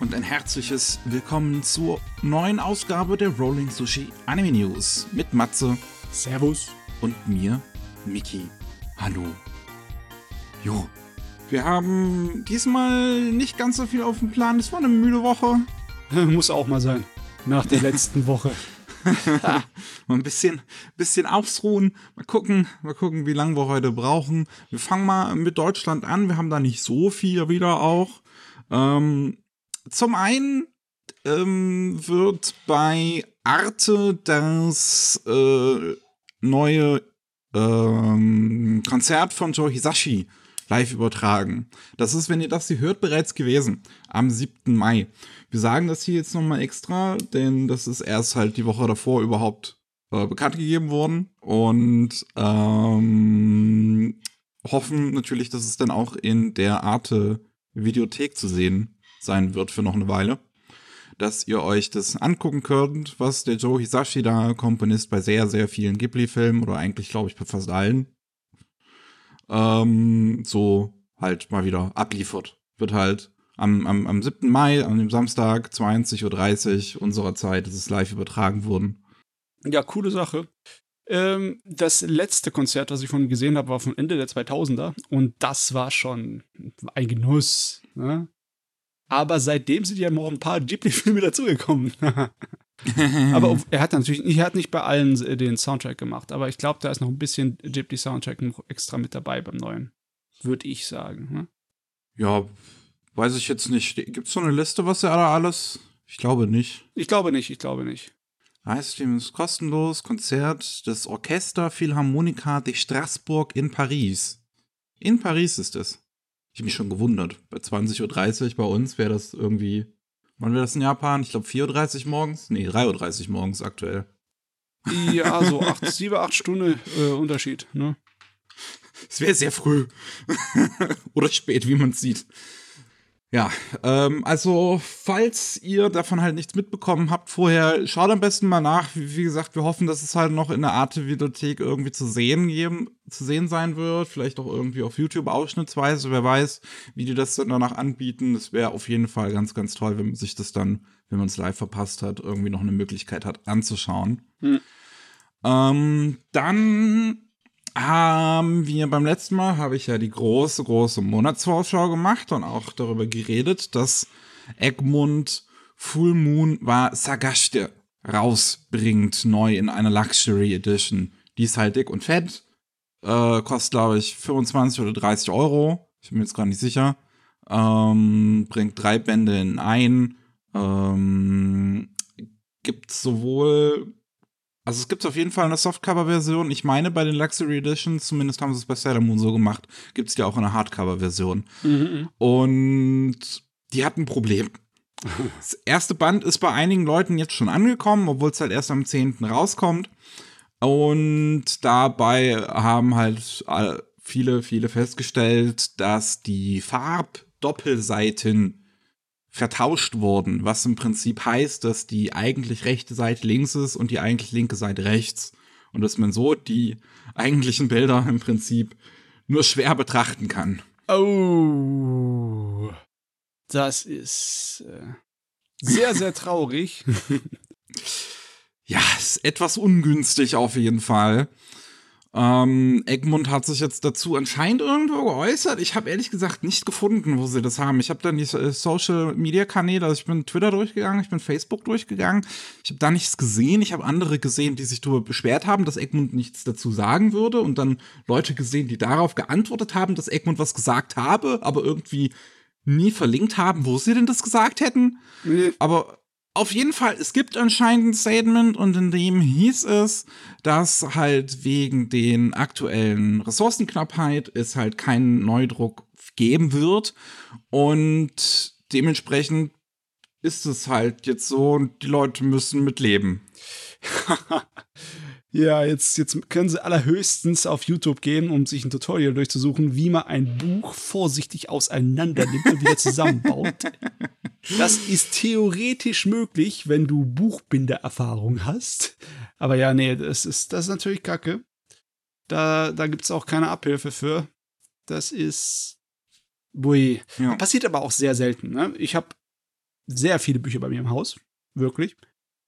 und ein herzliches Willkommen zur neuen Ausgabe der Rolling Sushi Anime News mit Matze Servus. und mir, Miki. Hallo. Jo. Wir haben diesmal nicht ganz so viel auf dem Plan. Es war eine müde Woche. Muss auch mal sein. Nach der letzten Woche. Mal ein bisschen, bisschen ausruhen. Mal gucken, mal gucken, wie lange wir heute brauchen. Wir fangen mal mit Deutschland an. Wir haben da nicht so viel wieder auch. Ähm, zum einen ähm, wird bei Arte das äh, neue ähm, Konzert von Joe Hisashi live übertragen. Das ist, wenn ihr das hier hört, bereits gewesen. Am 7. Mai. Wir sagen das hier jetzt nochmal extra, denn das ist erst halt die Woche davor überhaupt äh, bekannt gegeben worden. Und ähm, hoffen natürlich, dass es dann auch in der Arte Videothek zu sehen sein wird für noch eine Weile. Dass ihr euch das angucken könnt, was der Joe Hisashi da Komponist bei sehr, sehr vielen Ghibli-Filmen oder eigentlich, glaube ich, bei fast allen ähm, so halt mal wieder abliefert. Wird halt am, am, am 7. Mai, an dem Samstag, 20.30 Uhr unserer Zeit, ist es live übertragen worden. Ja, coole Sache. Ähm, das letzte Konzert, was ich von ihm gesehen habe, war vom Ende der 2000er. Und das war schon ein Genuss. Ne? Aber seitdem sind ja noch ein paar Ghibli-Filme dazugekommen. aber er hat natürlich, er hat nicht bei allen den Soundtrack gemacht, aber ich glaube, da ist noch ein bisschen Ghibli-Soundtrack noch extra mit dabei beim neuen. Würde ich sagen. Ne? Ja, weiß ich jetzt nicht. Gibt es so eine Liste, was er da alles? Ich glaube nicht. Ich glaube nicht, ich glaube nicht. Livestream ist kostenlos. Konzert des Orchester Philharmonica de Strasbourg in Paris. In Paris ist es. Ich habe mich schon gewundert. Bei 20.30 Uhr bei uns wäre das irgendwie. Wann wäre das in Japan? Ich glaube 4.30 Uhr morgens? Nee, 3.30 Uhr morgens aktuell. Ja, so acht, sieben, acht Stunden äh, Unterschied, ne? Es wäre sehr früh. Oder spät, wie man sieht. Ja, ähm, also falls ihr davon halt nichts mitbekommen habt vorher, schaut am besten mal nach. Wie, wie gesagt, wir hoffen, dass es halt noch in der Arte-Videothek irgendwie zu sehen geben, zu sehen sein wird. Vielleicht auch irgendwie auf YouTube ausschnittsweise. Wer weiß, wie die das dann danach anbieten. Das wäre auf jeden Fall ganz, ganz toll, wenn man sich das dann, wenn man es live verpasst hat, irgendwie noch eine Möglichkeit hat anzuschauen. Hm. Ähm, dann haben wir beim letzten Mal, habe ich ja die große, große Monatsvorschau gemacht und auch darüber geredet, dass Egmont Full Moon war Sagashte rausbringt, neu in einer Luxury Edition. Die ist halt dick und fett, äh, kostet glaube ich 25 oder 30 Euro, ich bin mir jetzt gar nicht sicher. Ähm, bringt drei Bände in ein, ähm, gibt sowohl also es gibt auf jeden Fall eine Softcover-Version. Ich meine, bei den Luxury Editions, zumindest haben sie es bei Sailor Moon so gemacht, gibt es ja auch eine Hardcover-Version. Mhm. Und die hat ein Problem. Das erste Band ist bei einigen Leuten jetzt schon angekommen, obwohl es halt erst am 10. rauskommt. Und dabei haben halt viele, viele festgestellt, dass die Farbdoppelseiten vertauscht wurden, was im Prinzip heißt, dass die eigentlich rechte Seite links ist und die eigentlich linke Seite rechts. Und dass man so die eigentlichen Bilder im Prinzip nur schwer betrachten kann. Oh. Das ist äh, sehr, sehr traurig. ja, ist etwas ungünstig auf jeden Fall. Ähm, Egmont hat sich jetzt dazu anscheinend irgendwo geäußert. Ich habe ehrlich gesagt nicht gefunden, wo sie das haben. Ich habe dann die Social Media Kanäle, also ich bin Twitter durchgegangen, ich bin Facebook durchgegangen. Ich habe da nichts gesehen. Ich habe andere gesehen, die sich darüber beschwert haben, dass Egmont nichts dazu sagen würde und dann Leute gesehen, die darauf geantwortet haben, dass Egmont was gesagt habe, aber irgendwie nie verlinkt haben, wo sie denn das gesagt hätten. Nee. Aber auf jeden Fall, es gibt anscheinend ein Statement und in dem hieß es, dass halt wegen den aktuellen Ressourcenknappheit es halt keinen Neudruck geben wird und dementsprechend ist es halt jetzt so und die Leute müssen mitleben. ja, jetzt, jetzt können sie allerhöchstens auf YouTube gehen, um sich ein Tutorial durchzusuchen, wie man ein Buch vorsichtig auseinander nimmt und wieder zusammenbaut. Das ist theoretisch möglich, wenn du Buchbindererfahrung hast. Aber ja, nee, das ist, das ist natürlich kacke. Da, da gibt es auch keine Abhilfe für. Das ist. Bui. Ja. Passiert aber auch sehr selten. Ne? Ich habe sehr viele Bücher bei mir im Haus. Wirklich.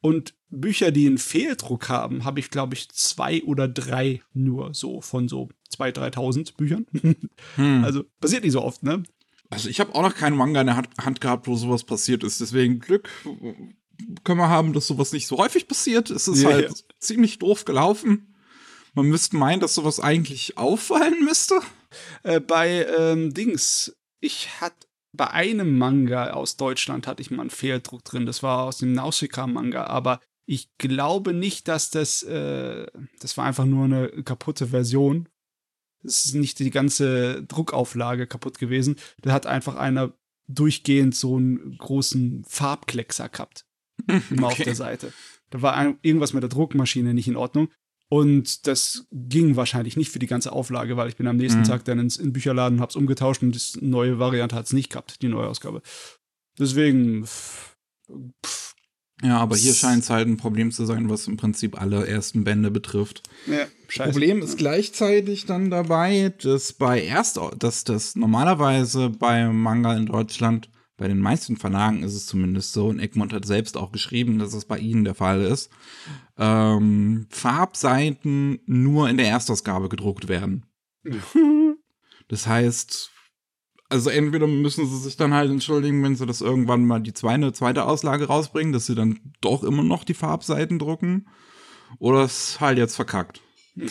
Und Bücher, die einen Fehldruck haben, habe ich, glaube ich, zwei oder drei nur so von so 2.000, 3.000 Büchern. Hm. Also passiert nicht so oft, ne? Also ich habe auch noch keinen Manga in der Hand gehabt, wo sowas passiert ist. Deswegen Glück können wir haben, dass sowas nicht so häufig passiert. Es ist ja, halt ja. ziemlich doof gelaufen. Man müsste meinen, dass sowas eigentlich auffallen müsste. Äh, bei ähm, Dings, ich hatte bei einem Manga aus Deutschland hatte ich mal einen Fehldruck drin. Das war aus dem Nausicaa-Manga, aber ich glaube nicht, dass das, äh, das war einfach nur eine kaputte Version. Es ist nicht die ganze Druckauflage kaputt gewesen. Da hat einfach einer durchgehend so einen großen Farbkleckser gehabt. Immer okay. auf der Seite. Da war ein, irgendwas mit der Druckmaschine nicht in Ordnung. Und das ging wahrscheinlich nicht für die ganze Auflage, weil ich bin am nächsten mhm. Tag dann ins in Bücherladen und hab's umgetauscht und die neue Variante hat's nicht gehabt, die neue Ausgabe. Deswegen. Pff, pff, ja, aber hier scheint es halt ein Problem zu sein, was im Prinzip alle ersten Bände betrifft. Ja, scheiße. Problem ist gleichzeitig dann dabei, dass bei erst, dass das normalerweise bei Manga in Deutschland bei den meisten Verlagen ist es zumindest so, und Egmont hat selbst auch geschrieben, dass es bei ihnen der Fall ist, ähm, Farbseiten nur in der Erstausgabe gedruckt werden. das heißt, also entweder müssen sie sich dann halt entschuldigen, wenn sie das irgendwann mal die zweite, zweite Auslage rausbringen, dass sie dann doch immer noch die Farbseiten drucken, oder es halt jetzt verkackt.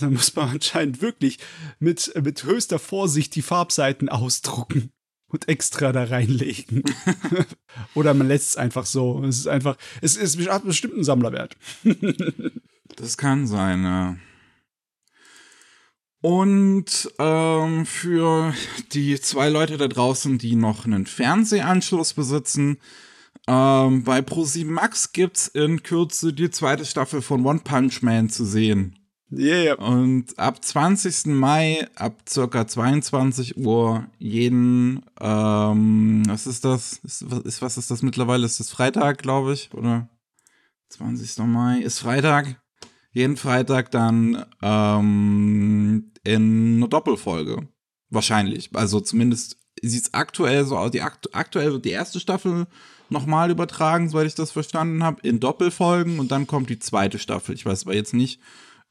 Da muss man anscheinend wirklich mit, mit höchster Vorsicht die Farbseiten ausdrucken und extra da reinlegen. Oder man lässt es einfach so. Es ist einfach, es ist hat bestimmt einen Sammlerwert. das kann sein, ja. Und ähm, für die zwei Leute da draußen, die noch einen Fernsehanschluss besitzen, ähm, bei Pro7 Max gibt's in Kürze die zweite Staffel von One Punch Man zu sehen. Yeah. Und ab 20. Mai, ab circa 22 Uhr, jeden, ähm, was ist das? Ist, ist, was ist das mittlerweile? Ist das Freitag, glaube ich? Oder 20. Mai ist Freitag. Jeden Freitag dann ähm, in einer Doppelfolge. Wahrscheinlich. Also zumindest sieht es aktuell so aus. Die akt aktuell wird die erste Staffel nochmal übertragen, soweit ich das verstanden habe, in Doppelfolgen und dann kommt die zweite Staffel. Ich weiß aber jetzt nicht,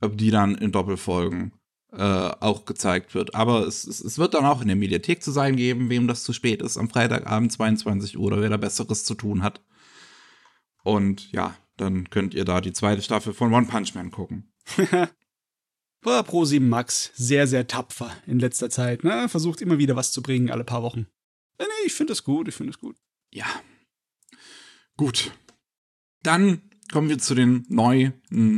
ob die dann in Doppelfolgen äh, auch gezeigt wird. Aber es, es, es, wird dann auch in der Mediathek zu sein geben, wem das zu spät ist, am Freitagabend 22 Uhr oder wer da Besseres zu tun hat. Und ja, dann könnt ihr da die zweite Staffel von One Punch Man gucken. War Pro 7 Max sehr, sehr tapfer in letzter Zeit. Ne? Versucht immer wieder was zu bringen, alle paar Wochen. Nee, ich finde es gut, ich finde es gut. Ja. Gut. Dann kommen wir zu den neuen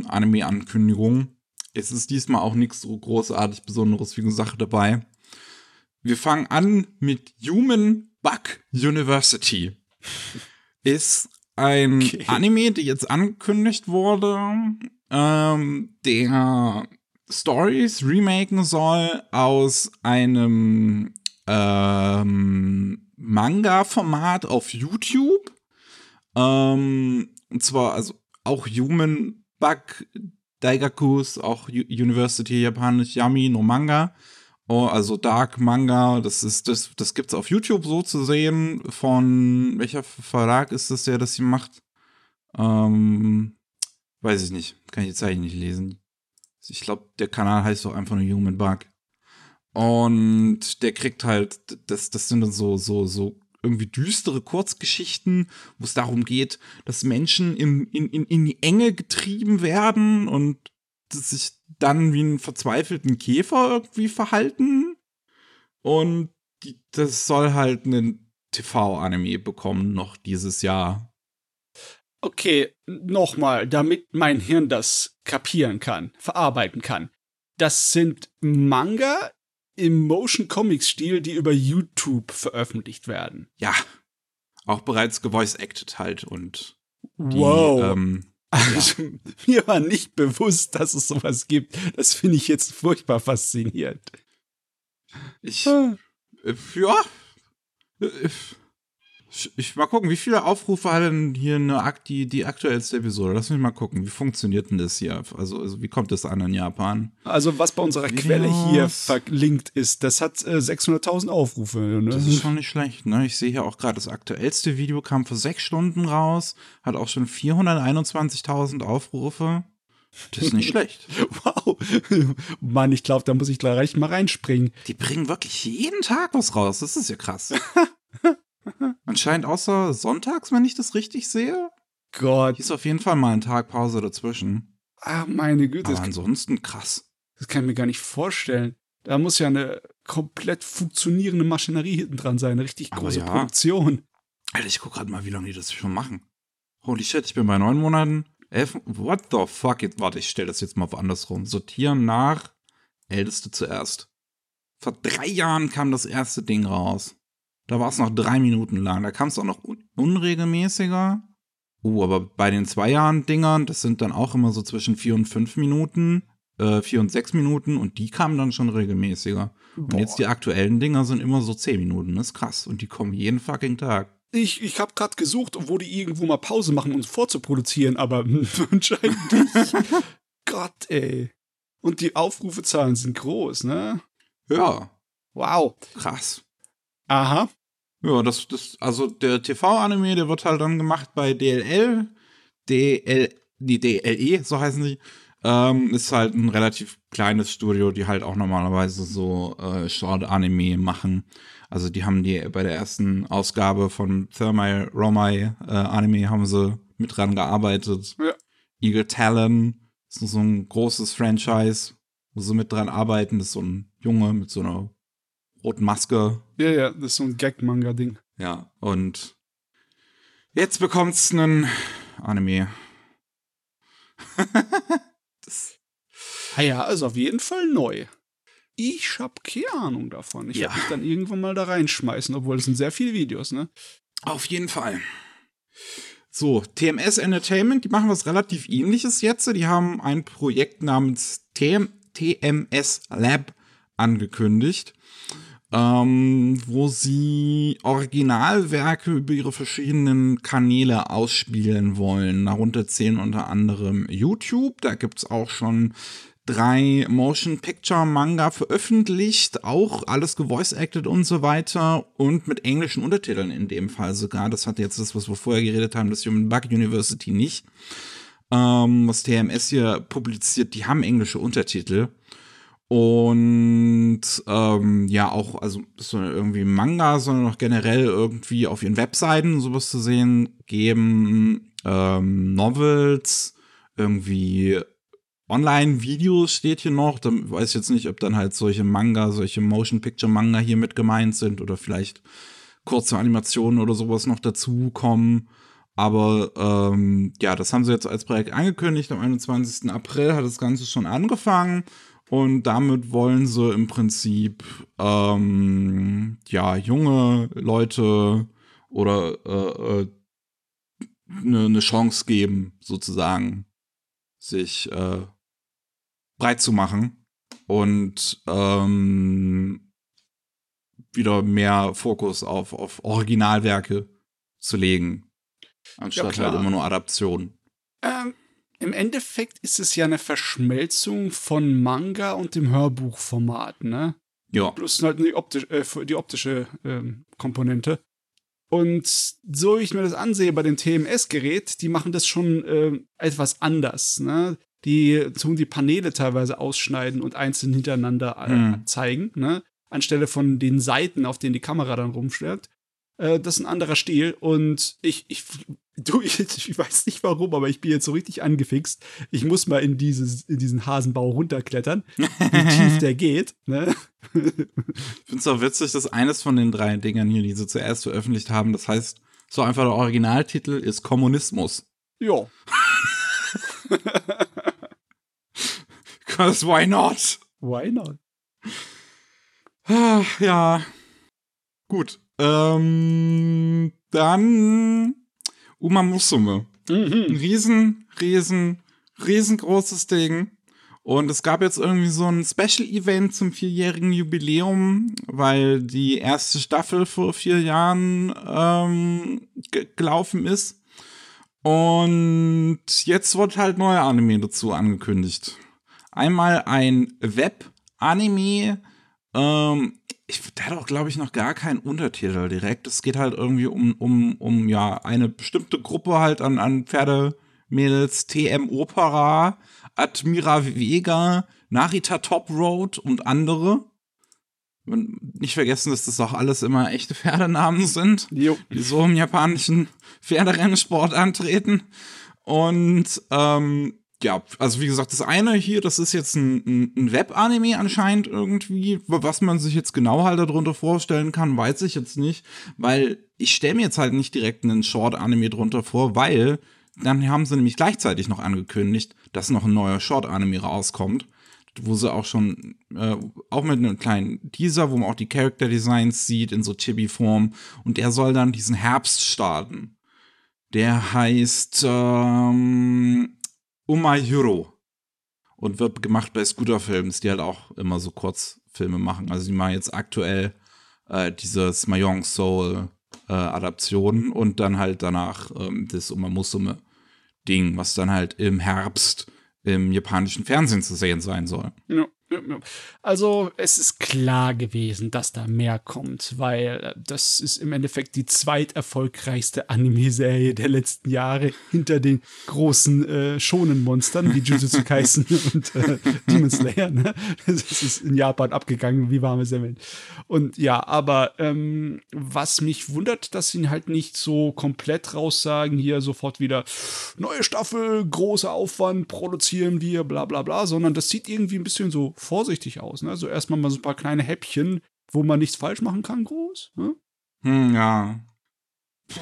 Anime-Ankündigungen. Es ist diesmal auch nichts so großartig Besonderes wie eine Sache dabei. Wir fangen an mit Human Bug University. Ist ein okay. Anime, der jetzt angekündigt wurde, ähm, der Stories remaken soll aus einem ähm, Manga-Format auf YouTube. Ähm, und zwar, also auch Human Bug Daigakus, auch University Japanisch Yami no Manga. Oh, also Dark Manga, das ist das das gibt's auf YouTube so zu sehen von welcher Verlag ist das der das hier macht? Ähm, weiß ich nicht, kann ich die Zeichen nicht lesen. Ich glaube, der Kanal heißt doch einfach nur Human Bug. Und der kriegt halt das das sind dann so so so irgendwie düstere Kurzgeschichten, wo es darum geht, dass Menschen in, in, in, die Enge getrieben werden und sich dann wie einen verzweifelten Käfer irgendwie verhalten. Und die, das soll halt einen TV-Anime bekommen noch dieses Jahr. Okay, nochmal, damit mein Hirn das kapieren kann, verarbeiten kann. Das sind Manga im Motion Comics Stil, die über YouTube veröffentlicht werden. Ja. Auch bereits gevoice acted halt und die, wow. Ähm, also, ja. mir war nicht bewusst, dass es sowas gibt. Das finde ich jetzt furchtbar faszinierend. Ich, ah. äh, ja, äh, Ich, ich mal gucken, wie viele Aufrufe hat denn hier eine, die, die aktuellste Episode? Lass mich mal gucken, wie funktioniert denn das hier? Also, also wie kommt das an in Japan? Also, was bei unserer Videos. Quelle hier verlinkt ist, das hat äh, 600.000 Aufrufe. Ne? Das ist schon nicht schlecht, ne? Ich sehe hier auch gerade, das aktuellste Video kam vor sechs Stunden raus, hat auch schon 421.000 Aufrufe. Das ist nicht schlecht. wow. Mann, ich glaube, da muss ich gleich mal reinspringen. Die bringen wirklich jeden Tag was raus. Das ist ja krass. Anscheinend außer sonntags, wenn ich das richtig sehe. Gott. Hier ist auf jeden Fall mal ein Tag Pause dazwischen. Ach, meine Güte. Aber ansonsten krass. das kann ich mir gar nicht vorstellen. Da muss ja eine komplett funktionierende Maschinerie hinten dran sein. Eine richtig große ja. Produktion. Alter, ich guck gerade mal, wie lange die das schon machen. Holy shit, ich bin bei neun Monaten. Elf, what the fuck? Jetzt, warte, ich stelle das jetzt mal woanders rum. Sortieren nach Älteste zuerst. Vor drei Jahren kam das erste Ding raus. Da war es noch drei Minuten lang. Da kam es auch noch un unregelmäßiger. Oh, aber bei den zwei Jahren Dingern, das sind dann auch immer so zwischen vier und fünf Minuten, äh, vier und sechs Minuten und die kamen dann schon regelmäßiger. Und jetzt die aktuellen Dinger sind immer so zehn Minuten. Das ist krass. Und die kommen jeden fucking Tag. Ich, ich habe gerade gesucht, wo die irgendwo mal Pause machen, um vorzuproduzieren, aber anscheinend nicht. Gott, ey. Und die Aufrufezahlen sind groß, ne? Ja, Wow. krass. Aha. Ja, das, das, also der TV-Anime, der wird halt dann gemacht bei DLL, DL, die DLE, so heißen sie. Ähm, ist halt ein relativ kleines Studio, die halt auch normalerweise so äh, Short-Anime machen. Also die haben die bei der ersten Ausgabe von Thermai Romai äh, Anime haben sie mit dran gearbeitet. Ja. Eagle Talon ist so ein großes Franchise, wo sie mit dran arbeiten. Das ist so ein Junge mit so einer roten Maske, Ja, ja, das ist so ein Gag-Manga-Ding. ja, und jetzt bekommt's einen Anime. das, Ah ja, ist auf jeden Fall neu. Ich hab keine Ahnung davon. Ich Ja. werde mich dann irgendwann mal da reinschmeißen, obwohl es sind sehr viele Videos, ne? auf jeden Fall. So, TMS Entertainment, die machen was relativ ähnliches jetzt. Die haben ein Projekt namens TM, TMS Lab angekündigt, ähm, wo sie Originalwerke über ihre verschiedenen Kanäle ausspielen wollen. Darunter zählen unter anderem YouTube, da gibt's auch schon drei Motion Picture Manga veröffentlicht, auch alles gevoice-acted und so weiter und mit englischen Untertiteln in dem Fall sogar. Das hat jetzt das, was wir vorher geredet haben, das Human Bug University nicht. Ähm, was TMS hier publiziert, die haben englische Untertitel. Und ähm, ja, auch, also so irgendwie Manga, sondern auch generell irgendwie auf ihren Webseiten sowas zu sehen geben, ähm, Novels, irgendwie Online-Videos steht hier noch. Da weiß ich jetzt nicht, ob dann halt solche Manga, solche Motion-Picture-Manga hier mit gemeint sind oder vielleicht kurze Animationen oder sowas noch dazukommen. Aber ähm, ja, das haben sie jetzt als Projekt angekündigt. Am 21. April hat das Ganze schon angefangen. Und damit wollen sie im Prinzip ähm, ja junge Leute oder äh, äh, eine ne Chance geben, sozusagen, sich äh, breit zu machen und ähm, wieder mehr Fokus auf, auf Originalwerke zu legen, anstatt klar. halt immer nur Adaptionen. Ähm, Im Endeffekt ist es ja eine Verschmelzung von Manga und dem Hörbuchformat, ne? Ja, Plus halt die, optisch, äh, die optische ähm, Komponente. Und so wie ich mir das ansehe bei dem TMS-Gerät, die machen das schon ähm, etwas anders. Ne? Die tun die Paneele teilweise ausschneiden und einzeln hintereinander äh, Hm. zeigen, ne? anstelle von den Seiten, auf denen die Kamera dann rumschwirrt. Äh, das ist ein anderer Stil und ich, ich, du, ich, weiß nicht warum, aber ich bin jetzt so richtig angefixt. Ich muss mal in, dieses, in diesen Hasenbau runterklettern, wie tief der geht. Ne? Ich finde es auch witzig, dass eines von den drei Dingern hier, die sie zuerst veröffentlicht haben, das heißt, so einfach der Originaltitel ist Kommunismus. ja. Because why not? Why not? Ah, Ja. Gut. Ähm, dann Uma Musume. Ein Mhm. riesen, riesen, riesengroßes Ding. Und es gab jetzt irgendwie so ein Special-Event zum vierjährigen Jubiläum, weil die erste Staffel vor vier Jahren ähm, gelaufen ist. Und jetzt wird halt neuer Anime dazu angekündigt. Einmal ein Web-Anime, ähm, ich, der hat auch, glaube ich, noch gar keinen Untertitel direkt. Es geht halt irgendwie um, um, um ja, eine bestimmte Gruppe halt an, an Pferdemädels, TM Opera, Admira Vega, Narita Top Road und andere. Und nicht vergessen, dass das auch alles immer echte Pferdenamen sind, Jo. die so im japanischen Pferderennsport antreten. Und ähm, ja, also wie gesagt, das eine hier, das ist jetzt ein, ein, Web-Anime anscheinend irgendwie. Was man sich jetzt genau halt darunter vorstellen kann, weiß ich jetzt nicht, weil ich stelle mir jetzt halt nicht direkt einen Short-Anime drunter vor, weil dann haben sie nämlich gleichzeitig noch angekündigt, dass noch ein neuer Short-Anime rauskommt, wo sie auch schon, äh, auch mit einem kleinen Teaser, wo man auch die Character-Designs sieht in so Chibi-Form und der soll dann diesen Herbst starten. Der heißt ähm, Umai Hiro und wird gemacht bei Scooter Films, die halt auch immer so Kurzfilme machen. Also die machen jetzt aktuell äh, dieses Mayong Soul äh, Adaption und dann halt danach ähm, das Umamusume Ding, was dann halt im Herbst im japanischen Fernsehen zu sehen sein soll. Ja. Also es ist klar gewesen, dass da mehr kommt, weil äh, das ist im Endeffekt die zweiterfolgreichste Anime-Serie der letzten Jahre hinter den großen äh, Shonen-Monstern wie Jujutsu Kaisen und äh, Demon Slayer. Ne? Das ist in Japan abgegangen wie warme Semmeln. Und ja, aber ähm, was mich wundert, dass sie halt nicht so komplett raussagen, hier sofort wieder neue Staffel, großer Aufwand, produzieren wir, bla bla bla, sondern das sieht irgendwie ein bisschen so vorsichtig aus. Ne? Also erstmal mal so ein paar kleine Häppchen, wo man nichts falsch machen kann, groß. Ne? Hm, ja. Puh,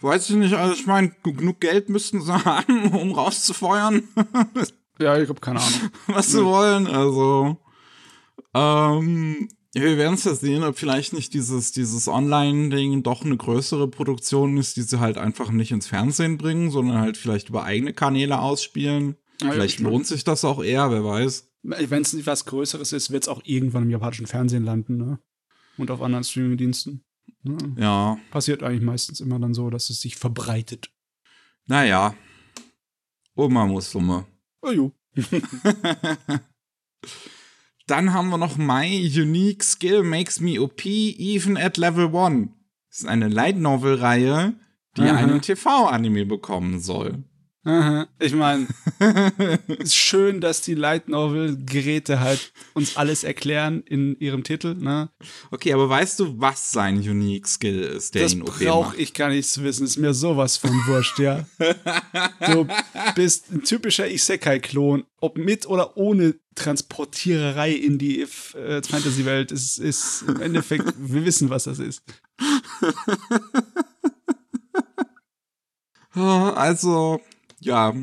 Weiß ich nicht, also ich meine, genug Geld müssten sie haben, um rauszufeuern, Ja, ich habe keine Ahnung. was sie wollen. Also, ähm, wir werden es ja sehen, ob vielleicht nicht dieses, dieses Online-Ding doch eine größere Produktion ist, die sie halt einfach nicht ins Fernsehen bringen, sondern halt vielleicht über eigene Kanäle ausspielen. Ja, vielleicht ja, lohnt sich das auch eher, wer weiß. Wenn es nicht was Größeres ist, wird es auch irgendwann im japanischen Fernsehen landen, ne? Und auf anderen Streaming-Diensten. Ne? Ja, Passiert eigentlich meistens immer dann so, dass es sich verbreitet. naja. Oma muss Summe. Oh jo. Dann haben wir noch My Unique Skill Makes Me OP Even at Level 1. Das ist eine Light Novel Reihe, die einen TV-Anime bekommen soll. Ich meine, ist schön, dass die Light Novel Geräte halt uns alles erklären in ihrem Titel, ne? Okay, aber weißt du, was sein Unique Skill ist, der das ihn OP brauche macht? ich gar nicht zu wissen. Ist mir sowas von wurscht, ja. Du bist ein typischer Isekai-Klon. Ob mit oder ohne Transportiererei in die äh, Fantasy-Welt, ist, ist im Endeffekt, wir wissen, was das ist. Also, ja,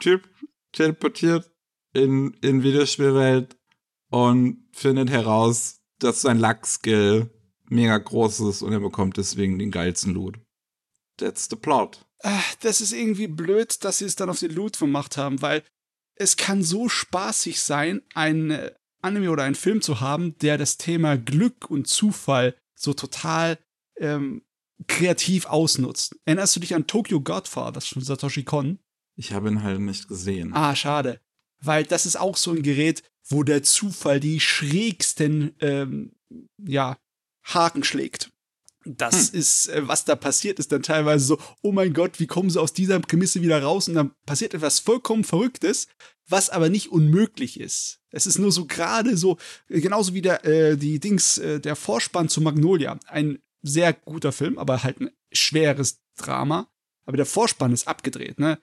Typ teleportiert in, in Videospielwelt und findet heraus, dass sein Luck-Skill mega groß ist und er bekommt deswegen den geilsten Loot. That's the plot. Ah, Das ist irgendwie blöd, dass sie es dann auf den Loot gemacht haben, weil es kann so spaßig sein, ein Anime oder einen Film zu haben, der das Thema Glück und Zufall so total ähm, kreativ ausnutzt. Erinnerst du dich an Tokyo Godfather von Satoshi Kon? Ich habe ihn halt nicht gesehen. Ah, schade. Weil das ist auch so ein Gerät, wo der Zufall die schrägsten ähm, ja, Haken schlägt. Das ist, äh, was da passiert, ist dann teilweise so, oh mein Gott, wie kommen sie aus dieser Prämisse wieder raus? Und dann passiert etwas vollkommen Verrücktes, was aber nicht unmöglich ist. Es ist nur so gerade so, genauso wie der, äh, die Dings, äh, der Vorspann zu Magnolia. Ein sehr guter Film, aber halt ein schweres Drama. Aber der Vorspann ist abgedreht, ne?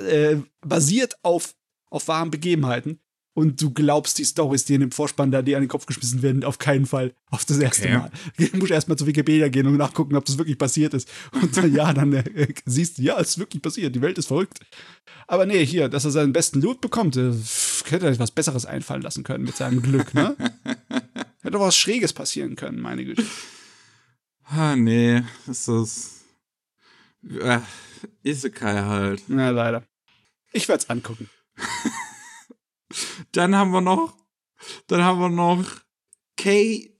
Äh, basiert auf, auf wahren Begebenheiten. Und du glaubst die Storys, die in dem Vorspann da dir an den Kopf geschmissen werden, auf keinen Fall. Auf das erste Okay. Mal. Du musst erstmal zu Wikipedia gehen und nachgucken, ob das wirklich passiert ist. Und dann, ja, dann äh, siehst du, ja, es ist wirklich passiert. Die Welt ist verrückt. Aber nee, hier, dass er seinen besten Loot bekommt, äh, hätte er sich was Besseres einfallen lassen können mit seinem Glück, ne? hätte doch was Schräges passieren können, meine Güte. Ah, nee, ist das. Äh, Isekai halt. Na, leider. Ich werde es angucken. Dann haben wir noch, dann haben wir noch KJ-File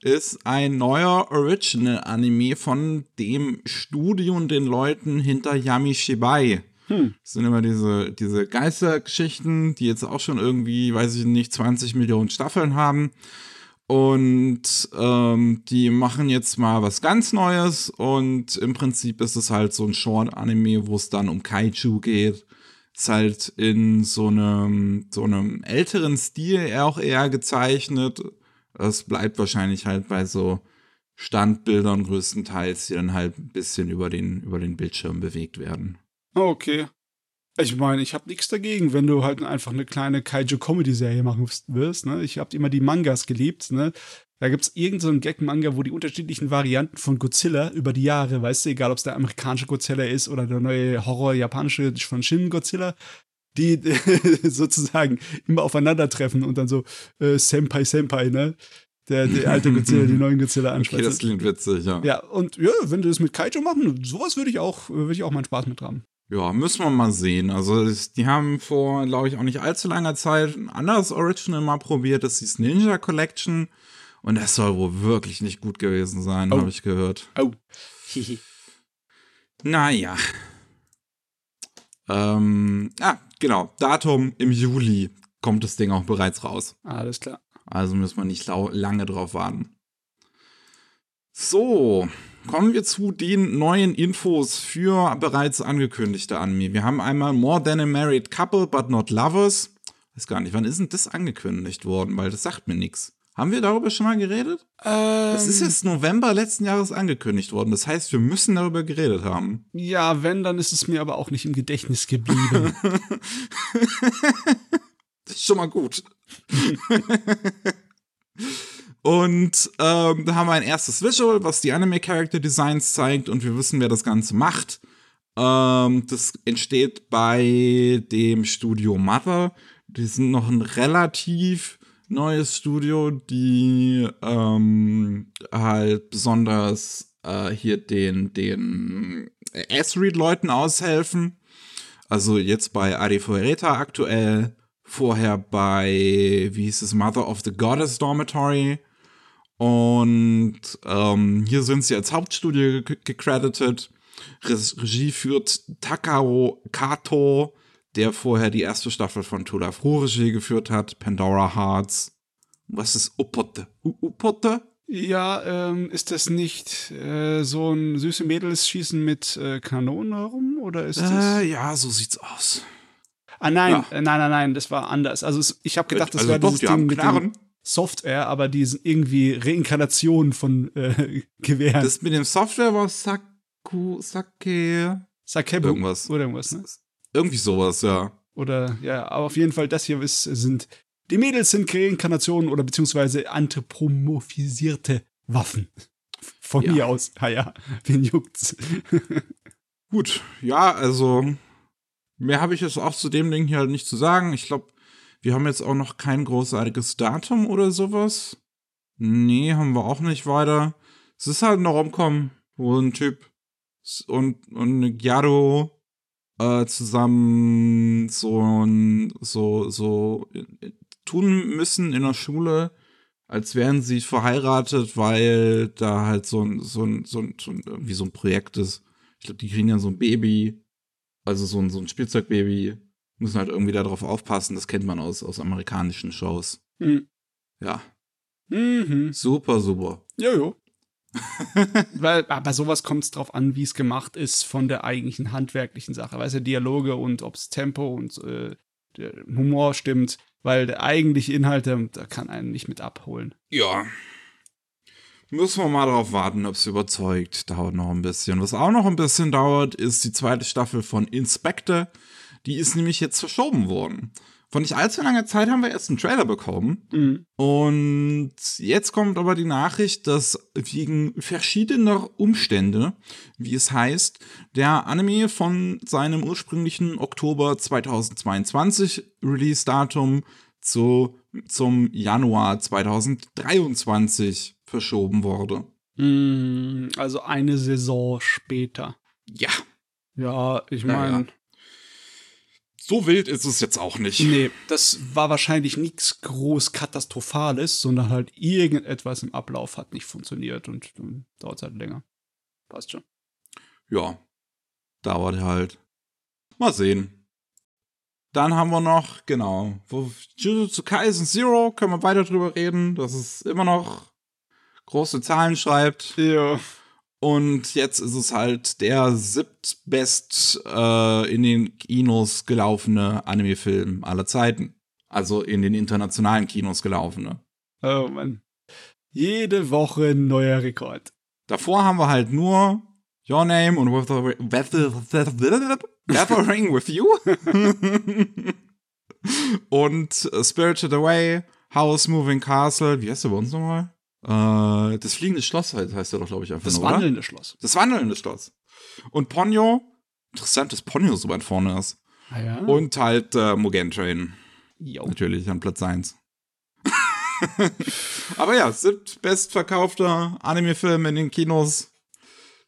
ist ein neuer Original-Anime von dem Studio und den Leuten hinter Yami Shibai. Hm. Das sind immer diese, diese Geistergeschichten, die jetzt auch schon irgendwie, weiß ich nicht, 20 Millionen Staffeln haben. Und ähm, die machen jetzt mal was ganz Neues und im Prinzip ist es halt so ein Short-Anime, wo es dann um Kaiju geht. Ist halt in so einem, so einem älteren Stil auch eher gezeichnet. Es bleibt wahrscheinlich halt bei so Standbildern größtenteils, die dann halt ein bisschen über den, über den Bildschirm bewegt werden. Okay. Ich meine, ich habe nichts dagegen, wenn du halt einfach eine kleine Kaiju-Comedy-Serie machen wirst. Ne? Ich habe immer die Mangas geliebt. Ne? Da gibt's irgendeinen so Gag-Manga, wo die unterschiedlichen Varianten von Godzilla über die Jahre, weißt du, egal ob es der amerikanische Godzilla ist oder der neue Horror-japanische von Shin Godzilla, die sozusagen immer aufeinandertreffen und dann so äh, Senpai Senpai, ne? Der, der alte Godzilla, die neuen Godzilla Okay, ansprechen. das klingt witzig, ja. ja, und ja, wenn du das mit Kaiju machen, sowas würde ich auch, würde ich auch meinen Spaß mit haben. Ja, müssen wir mal sehen. Also, es- die haben vor, glaube ich, auch nicht allzu langer Zeit ein anderes Original mal probiert. Das hieß Ninja Collection. Und das soll wohl wirklich nicht gut gewesen sein, Oh. habe ich gehört. Oh. Naja. Ähm, ah, genau. Datum im Juli kommt das Ding auch bereits raus. Alles klar. Also müssen wir nicht lange drauf warten. So, kommen wir zu den neuen Infos für bereits angekündigte Anime. Wir haben einmal More Than a Married Couple, but not Lovers. Weiß gar nicht, wann ist denn das angekündigt worden? Weil das sagt mir nichts. Haben wir darüber schon mal geredet? Ähm, Es ist jetzt November letzten Jahres angekündigt worden. Das heißt, wir müssen darüber geredet haben. Ja, wenn, dann ist es mir aber auch nicht im Gedächtnis geblieben. Das ist schon mal gut. und ähm, da haben wir ein erstes Visual, was die Anime Character Designs zeigt und wir wissen, wer das Ganze macht. Ähm, das entsteht bei dem Studio Mother. Die sind noch ein relativ neues Studio, die ähm, halt besonders äh, hier den, den S-Read-Leuten aushelfen. Also jetzt bei Adi Fuereta aktuell, vorher bei, wie hieß es, Mother of the Goddess Dormitory. Und ähm, hier sind sie als Hauptstudio ge gecredited. Re Regie führt Takao Kato, der vorher die erste Staffel von To Love Ru Regie geführt hat, Pandora Hearts. Was ist Upote? U Upote? ja, ähm, ist das nicht äh, so ein süße Mädels schießen mit äh, Kanonen herum? Oder ist das. Äh, ja, so sieht's aus. ah, nein, ja. äh, nein, nein, nein, das war anders. Also, ich habe gedacht, das Also wäre die Ding mit Knarren. dem Software, aber die sind irgendwie Reinkarnationen von äh, Gewehren. Das mit dem Software war Saku, Sake, Sakebu irgendwas. oder irgendwas, ne? Irgendwie sowas, ja. Oder ja, aber auf jeden Fall, das hier ist, sind. Die Mädels sind Reinkarnationen oder beziehungsweise anthropomorphisierte Waffen. Von Ja. mir aus. Ah ja, wen juckt's? Gut, ja, also mehr habe ich jetzt auch zu dem Ding hier halt nicht zu sagen. Ich glaube, wir haben jetzt auch noch kein großartiges Datum oder sowas. Nee, haben wir auch nicht weiter. Es ist halt ein Romcom, wo ein Typ und, und eine Gyaro äh, zusammen so, so, so äh, tun müssen in der Schule, als wären sie verheiratet, weil da halt so ein, so ein, so ein, so ein irgendwie so ein Projekt ist. Ich glaube, die kriegen ja so ein Baby, also so ein, so ein Spielzeugbaby, müssen halt irgendwie darauf aufpassen. Das kennt man aus, aus amerikanischen Shows. Hm. Ja, Mhm. super, super. Jojo. Weil bei sowas kommt es drauf an, wie es gemacht ist von der eigentlichen handwerklichen Sache. Weißt du, Dialoge und ob's Tempo und äh, Humor stimmt. Weil der eigentliche Inhalt, der, der kann einen nicht mit abholen. Ja. Müssen wir mal drauf warten, ob es überzeugt. Dauert noch ein bisschen. Was auch noch ein bisschen dauert, ist die zweite Staffel von Inspector. Die ist nämlich jetzt verschoben worden. Vor nicht allzu langer Zeit haben wir erst einen Trailer bekommen. Mhm. Und jetzt kommt aber die Nachricht, dass wegen verschiedener Umstände, wie es heißt, der Anime von seinem ursprünglichen Oktober 2022 Release-Datum zu, zum Januar 2023 verschoben wurde. Mm, Also eine Saison später. Ja. Ja, ich Ja, meine, so wild ist es jetzt auch nicht. Nee, das war wahrscheinlich nichts groß Katastrophales, sondern halt irgendetwas im Ablauf hat nicht funktioniert und dann dauert es halt länger. Passt schon. Ja, dauert halt. Mal sehen. Dann haben wir noch, genau, Jujutsu Kaisen Zero, können wir weiter drüber reden, dass es immer noch große Zahlen schreibt. Ja. Und jetzt ist es halt der siebtbest äh, in den Kinos gelaufene Anime-Film aller Zeiten. Also in den internationalen Kinos gelaufene. Oh Mann. Jede Woche ein neuer Rekord. Davor haben wir halt nur Your Name und Gathering with You. und Spirited Away, House Moving Castle. Wie heißt der bei uns nochmal? Äh, das fliegende Schloss heißt der doch, glaube ich, einfach Das nur, oder? wandelnde Schloss. Das wandelnde Schloss. Und Ponyo, interessant, dass Ponyo so weit vorne ist. Ah ja. Und halt äh, Mugen Train, Jo. natürlich, an Platz 1. Aber ja, siebtbestverkaufter Anime-Film in den Kinos.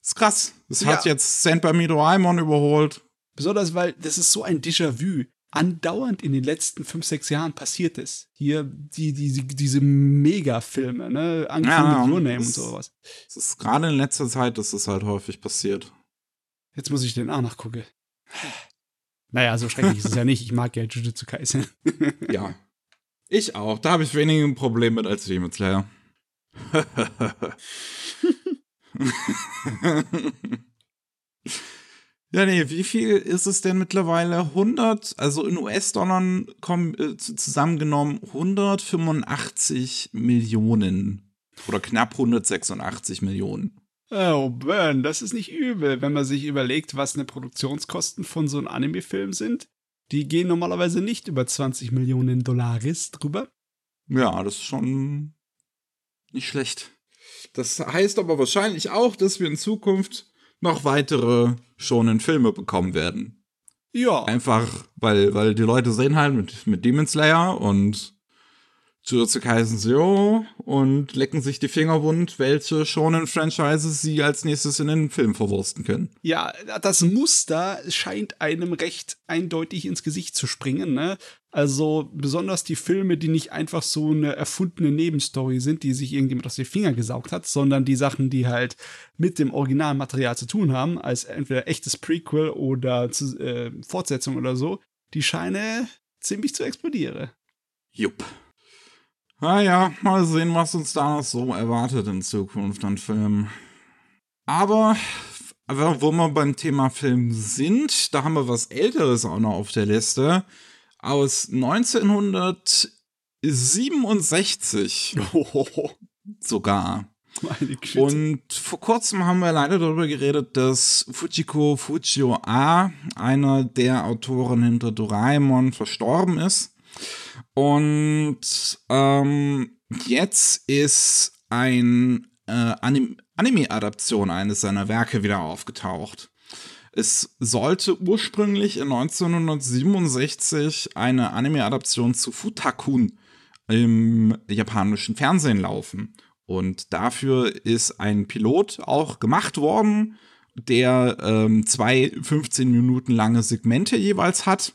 Ist krass. Das hat Ja. jetzt Saint by Doraemon überholt. Besonders, weil das ist so ein Déjà-vu. Andauernd in den letzten fünf, sechs Jahren passiert es. Hier die, die, die, diese Megafilme, ne? Angefangen Ja, mit Your Name und sowas. Es ist gerade in letzter Zeit, dass das halt häufig passiert. Jetzt muss ich den auch nachgucken. Naja, so schrecklich ist es ja nicht. Ich mag ja Jujutsu Kaisen. Ja. Ich auch. Da habe ich weniger ein Problem mit als Demon Slayer. ja, nee, wie viel ist es denn mittlerweile? 100, also in US-Dollar kommen äh, zu- zusammengenommen 185 Millionen. Oder knapp 186 Millionen. Oh, Burn, das ist nicht übel, wenn man sich überlegt, was eine Produktionskosten von so einem Anime-Film sind. Die gehen normalerweise nicht über 20 Millionen Dollaris drüber. Ja, das ist schon nicht schlecht. Das heißt aber wahrscheinlich auch, dass wir in Zukunft noch weitere schonen Filme bekommen werden. Ja. Einfach, weil, weil die Leute sehen halt mit, mit Demon Slayer und Jujutsu Kaisen Zero und lecken sich die Finger wund, welche schonen Franchises sie als nächstes in den Film verwursten können. Ja, das Muster scheint einem recht eindeutig ins Gesicht zu springen, ne? Also besonders die Filme, die nicht einfach so eine erfundene Nebenstory sind, die sich irgendjemand aus den Finger gesaugt hat, sondern die Sachen, die halt mit dem Originalmaterial zu tun haben, als entweder echtes Prequel oder äh, Fortsetzung oder so, die scheinen ziemlich zu explodieren. Jupp. Naja, mal sehen, was uns da noch so erwartet in Zukunft an Filmen. Aber, aber wo wir beim Thema Film sind, da haben wir was Älteres auch noch auf der Liste. Aus 1967 sogar. Meine Güte. Und vor kurzem haben wir leider darüber geredet, dass Fujiko Fujio A, einer der Autoren hinter Doraemon, verstorben ist. Und ähm, jetzt ist ein äh, Anim Anime-Adaption eines seiner Werke wieder aufgetaucht. Es sollte ursprünglich in 1967 eine Anime-Adaption zu Futakun im japanischen Fernsehen laufen. Und dafür ist ein Pilot auch gemacht worden, der ähm, zwei 15 Minuten lange Segmente jeweils hat.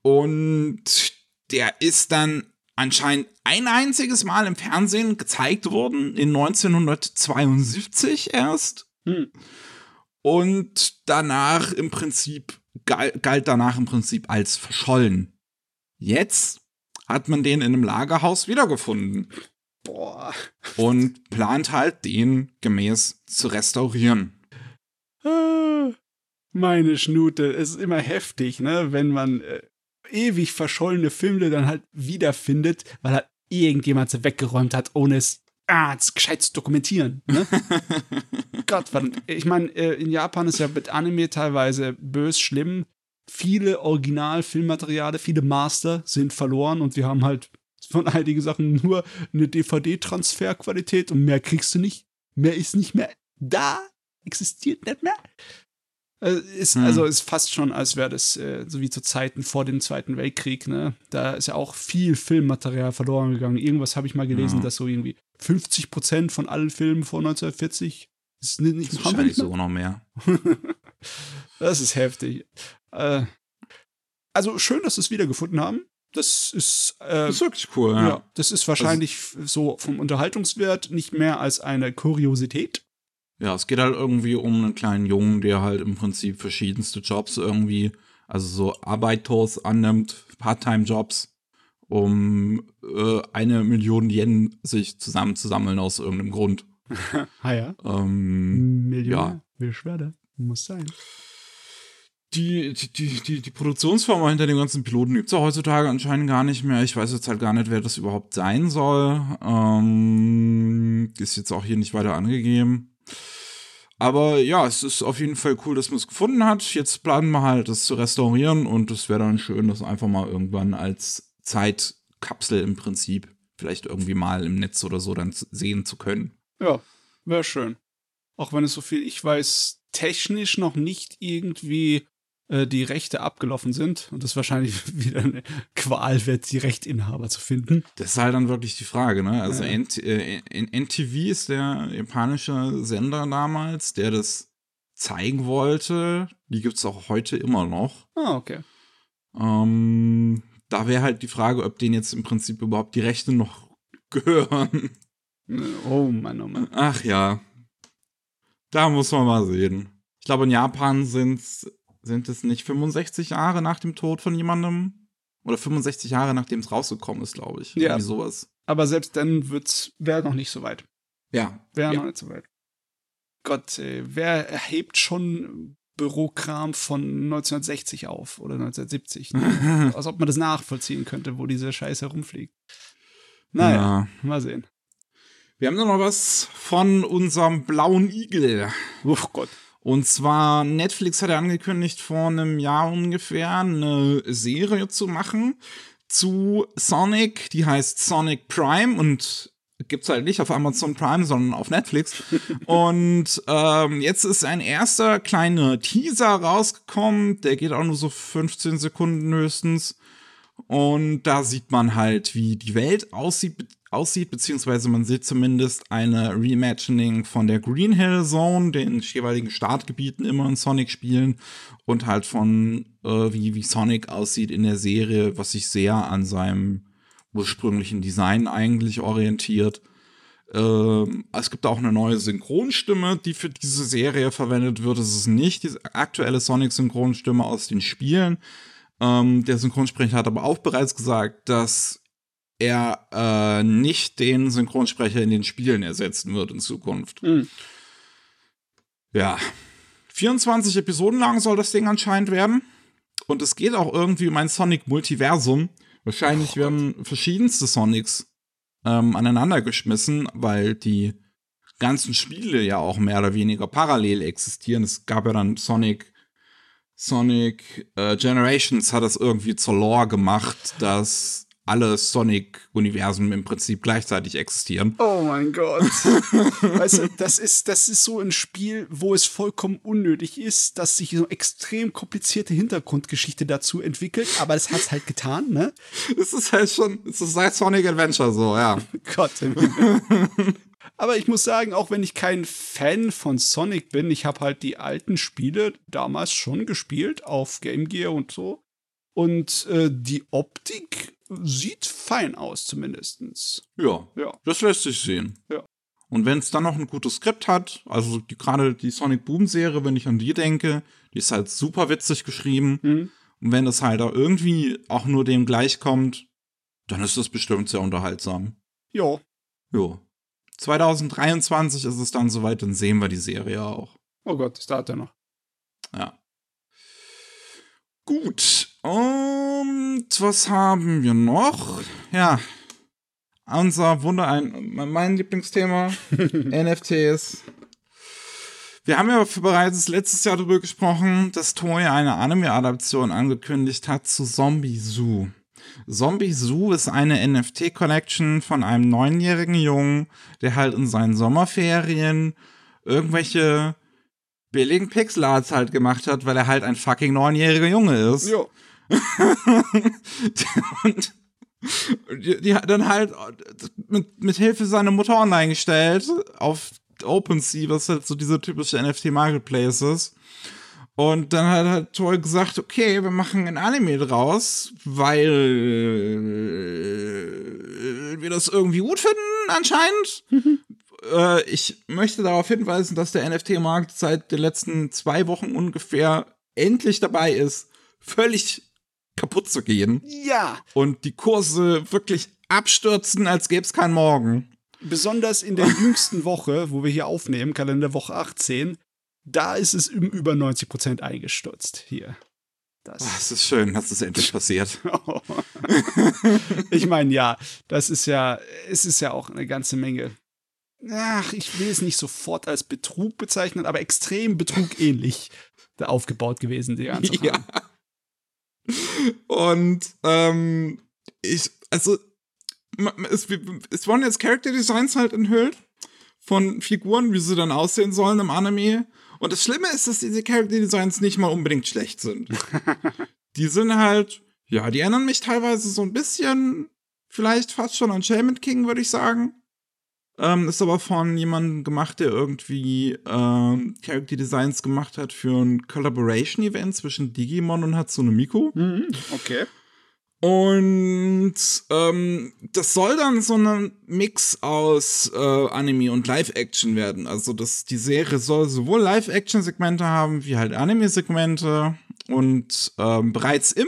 Und der ist dann anscheinend ein einziges Mal im Fernsehen gezeigt worden, in 1972 erst. Hm. Und danach im Prinzip, gal- galt danach im Prinzip als verschollen. Jetzt hat man den in einem Lagerhaus wiedergefunden Boah. und plant halt, den gemäß zu restaurieren. Ah, Meine Schnute, es ist immer heftig, ne, wenn man äh, ewig verschollene Filme dann halt wiederfindet, weil halt irgendjemand sie weggeräumt hat, ohne es ah, gescheit zu dokumentieren. Ne? Gott, verdammt. ich meine, äh, in Japan ist ja mit Anime teilweise bös schlimm. Viele Original-Filmmateriale, viele Master sind verloren und wir haben halt von einigen Sachen nur eine DVD-Transferqualität und mehr kriegst du nicht. Mehr ist nicht mehr da, existiert nicht mehr. Also ist, Hm. also ist fast schon, als wäre das äh, so wie zu Zeiten vor dem Zweiten Weltkrieg, ne? Da ist ja auch viel Filmmaterial verloren gegangen. Irgendwas habe ich mal gelesen, Ja. dass so irgendwie 50 Prozent von allen Filmen vor 1940 ist nicht, nicht, Das wahrscheinlich sogar noch mehr. Das ist heftig. Äh, also schön, dass sie es wiedergefunden haben. Das ist, äh, Das ist wirklich cool, ja. ja. das ist wahrscheinlich so vom Unterhaltungswert nicht mehr als eine Kuriosität. Ja, es geht halt irgendwie um einen kleinen Jungen, der halt im Prinzip verschiedenste Jobs irgendwie, also so Arbeitos annimmt, Part-Time-Jobs, um äh, eine Million Yen sich zusammenzusammeln aus irgendeinem Grund. ah ja. Ähm, Millionen. ja. Beschwerde. Muss sein. die, die, die, die, Produktionsfirma hinter dem ganzen Piloten gibt's ja heutzutage anscheinend gar nicht mehr. Ich weiß jetzt halt gar nicht, wer das überhaupt sein soll. Ähm, ist jetzt auch hier nicht weiter angegeben. Aber ja, es ist auf jeden Fall cool, dass man es gefunden hat. Jetzt planen wir halt, das zu restaurieren und es wäre dann schön, das einfach mal irgendwann als Zeitkapsel im Prinzip vielleicht irgendwie mal im Netz oder so dann sehen zu können. Ja, wäre schön. Auch wenn es so viel ich weiß, technisch noch nicht irgendwie äh, die Rechte abgelaufen sind und es wahrscheinlich wieder eine Qual wird, die Rechtinhaber zu finden. Das ist halt dann wirklich die Frage, ne? Also Ja. NT äh, NTV ist der japanische Sender damals, der das zeigen wollte. Die gibt's auch heute immer noch. Ah, okay. Ähm, da wäre halt die Frage, ob denen jetzt im Prinzip überhaupt die Rechte noch gehören. Oh Mann, oh Mann. Ach ja. Da muss man mal sehen. Ich glaube, in Japan sind's, sind es nicht 65 Jahre nach dem Tod von jemandem. Oder 65 Jahre, nachdem es rausgekommen ist, glaube ich. Ja. Irgendwie sowas. Aber selbst dann wird's, wäre noch nicht so weit. Ja. Wäre Ja. noch nicht so weit. Gott, ey, wer erhebt schon Bürokram von 1960 auf oder 1970? Ne? Als ob man das nachvollziehen könnte, wo diese Scheiße rumfliegt. Naja, Ja. mal sehen. Wir haben noch was von unserem blauen Igel. Oh Gott. Und zwar, Netflix hat ja angekündigt, vor einem Jahr ungefähr eine Serie zu machen zu Sonic. Die heißt Sonic Prime und gibt's halt nicht auf Amazon Prime, sondern auf Netflix. und ähm, jetzt ist ein erster kleiner Teaser rausgekommen. Der geht auch nur so 15 Sekunden höchstens. Und da sieht man halt, wie die Welt aussieht, aussieht, beziehungsweise man sieht zumindest eine Reimagining von der Green Hill Zone, den jeweiligen Startgebieten immer in Sonic-Spielen und halt von, äh, wie, wie Sonic aussieht in der Serie, was sich sehr an seinem ursprünglichen Design eigentlich orientiert. Ähm, es gibt auch eine neue Synchronstimme, die für diese Serie verwendet wird. Es ist nicht die aktuelle Sonic-Synchronstimme aus den Spielen. Ähm, der Synchronsprecher hat aber auch bereits gesagt, dass er äh, nicht den Synchronsprecher in den Spielen ersetzen wird in Zukunft. Hm. Ja. 24 Episoden lang soll das Ding anscheinend werden. Und es geht auch irgendwie um ein Sonic-Multiversum. Wahrscheinlich Oh werden verschiedenste Sonics ähm, aneinander geschmissen, weil die ganzen Spiele ja auch mehr oder weniger parallel existieren. Es gab ja dann Sonic, Sonic äh, Generations hat das irgendwie zur Lore gemacht, dass alle Sonic-Universen im Prinzip gleichzeitig existieren. Oh mein Gott. weißt du, das ist, das ist so ein Spiel, wo es vollkommen unnötig ist, dass sich so extrem komplizierte Hintergrundgeschichte dazu entwickelt, aber das hat's halt getan, ne? Es ist halt schon, es ist seit Sonic Adventure so, ja. Gott. Aber ich muss sagen, auch wenn ich kein Fan von Sonic bin, ich habe halt die alten Spiele damals schon gespielt auf Game Gear und so. Und äh, die Optik sieht fein aus, zumindestens. Ja, Ja. das lässt sich sehen. Ja. Und wenn es dann noch ein gutes Skript hat, also die, gerade die Sonic Boom Serie, wenn ich an die denke, die ist halt super witzig geschrieben. Mhm. Und wenn das halt da irgendwie auch nur dem gleichkommt, dann ist das bestimmt sehr unterhaltsam. Ja, Jo. 2023 ist es dann soweit, dann sehen wir die Serie auch. oh Gott, das dauert ja noch. Ja. Gut. Und was haben wir noch? Ja. Unser Wunder, ein, mein Lieblingsthema, NFTs. Wir haben ja bereits letztes Jahr darüber gesprochen, dass Toei eine Anime-Adaption angekündigt hat zu Zombie Zoo. Zombie Zoo ist eine NFT-Collection von einem neunjährigen Jungen, der halt in seinen Sommerferien irgendwelche billigen Pixelarts halt gemacht hat, weil er halt ein fucking neunjähriger Junge ist. Ja. und die, die hat dann halt mit, mit Hilfe seiner Mutter online gestellt auf OpenSea, was halt so diese typische NFT Marketplace ist. Und dann hat halt Toei gesagt, okay, wir machen ein Anime draus, weil wir das irgendwie gut finden, anscheinend. äh, ich möchte darauf hinweisen, dass der NFT-Markt seit den letzten zwei Wochen ungefähr endlich dabei ist, völlig kaputt zu gehen. Ja. Und die Kurse wirklich abstürzen, als gäbe es keinen Morgen. Besonders in der jüngsten Woche, wo wir hier aufnehmen, Kalenderwoche 18, da ist es um über 90 Prozent eingestürzt hier. Das, oh, das ist schön, dass das endlich passiert. ich meine, ja, das ist ja, es ist ja auch eine ganze Menge. Ach, ich will es nicht sofort als Betrug bezeichnen, aber extrem betrugähnlich aufgebaut gewesen, die ganze Sache. Ja. Und ähm, ich, also es, es wurden jetzt Character Designs halt enthüllt von Figuren, wie sie dann aussehen sollen im Anime. Und das Schlimme ist, dass diese Character Designs nicht mal unbedingt schlecht sind. die sind halt, ja, die erinnern mich teilweise so ein bisschen, vielleicht fast schon an Shaman King, würde ich sagen. Ähm, ist aber von jemandem gemacht, der irgendwie ähm, Character Designs gemacht hat für ein Collaboration-Event zwischen Digimon und Hatsune Miku. Mhm, okay. Und ähm, das soll dann so ein Mix aus äh, Anime und Live-Action werden. Also das, die Serie soll sowohl Live-Action-Segmente haben wie halt Anime-Segmente und ähm, bereits im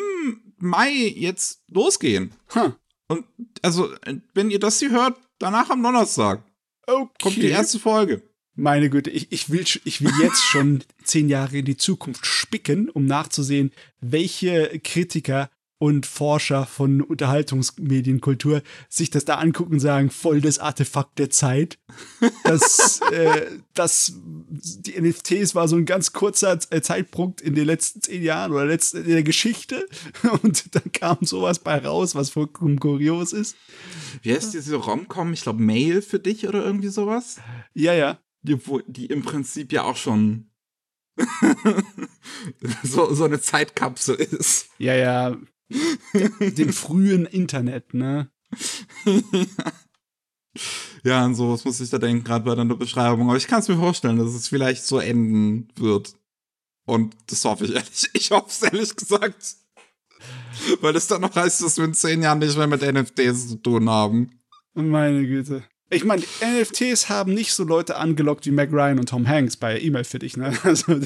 Mai jetzt losgehen. Huh. Und also, wenn ihr das hier hört, danach am Donnerstag okay. kommt die erste Folge. Meine Güte, ich, ich, will, ich will jetzt schon zehn Jahre in die Zukunft spicken, um nachzusehen, welche Kritiker und Forscher von Unterhaltungsmedienkultur sich das da angucken und sagen, voll das Artefakt der Zeit. Das, äh, das, die NFTs war so ein ganz kurzer äh, Zeitpunkt in den letzten zehn Jahren oder letzten, in der Geschichte. Und dann kam sowas bei raus, was vollkommen kurios ist. Wie heißt diese Romcom? Ich glaube, Mail für dich oder irgendwie sowas? Ja, ja. Die, die im Prinzip ja auch schon so, so eine Zeitkapsel ist. Ja, ja, dem frühen Internet, ne? ja, an sowas muss ich da denken, gerade bei deiner Beschreibung. Aber ich kann es mir vorstellen, dass es vielleicht so enden wird. Und das hoffe ich ehrlich. Ich hoffe es ehrlich gesagt. Weil es dann noch heißt, dass wir in zehn Jahren nicht mehr mit NFTs zu tun haben. Meine Güte. Ich meine, NFTs haben nicht so Leute angelockt wie Mac Ryan und Tom Hanks bei E-Mail für dich, ne? Also,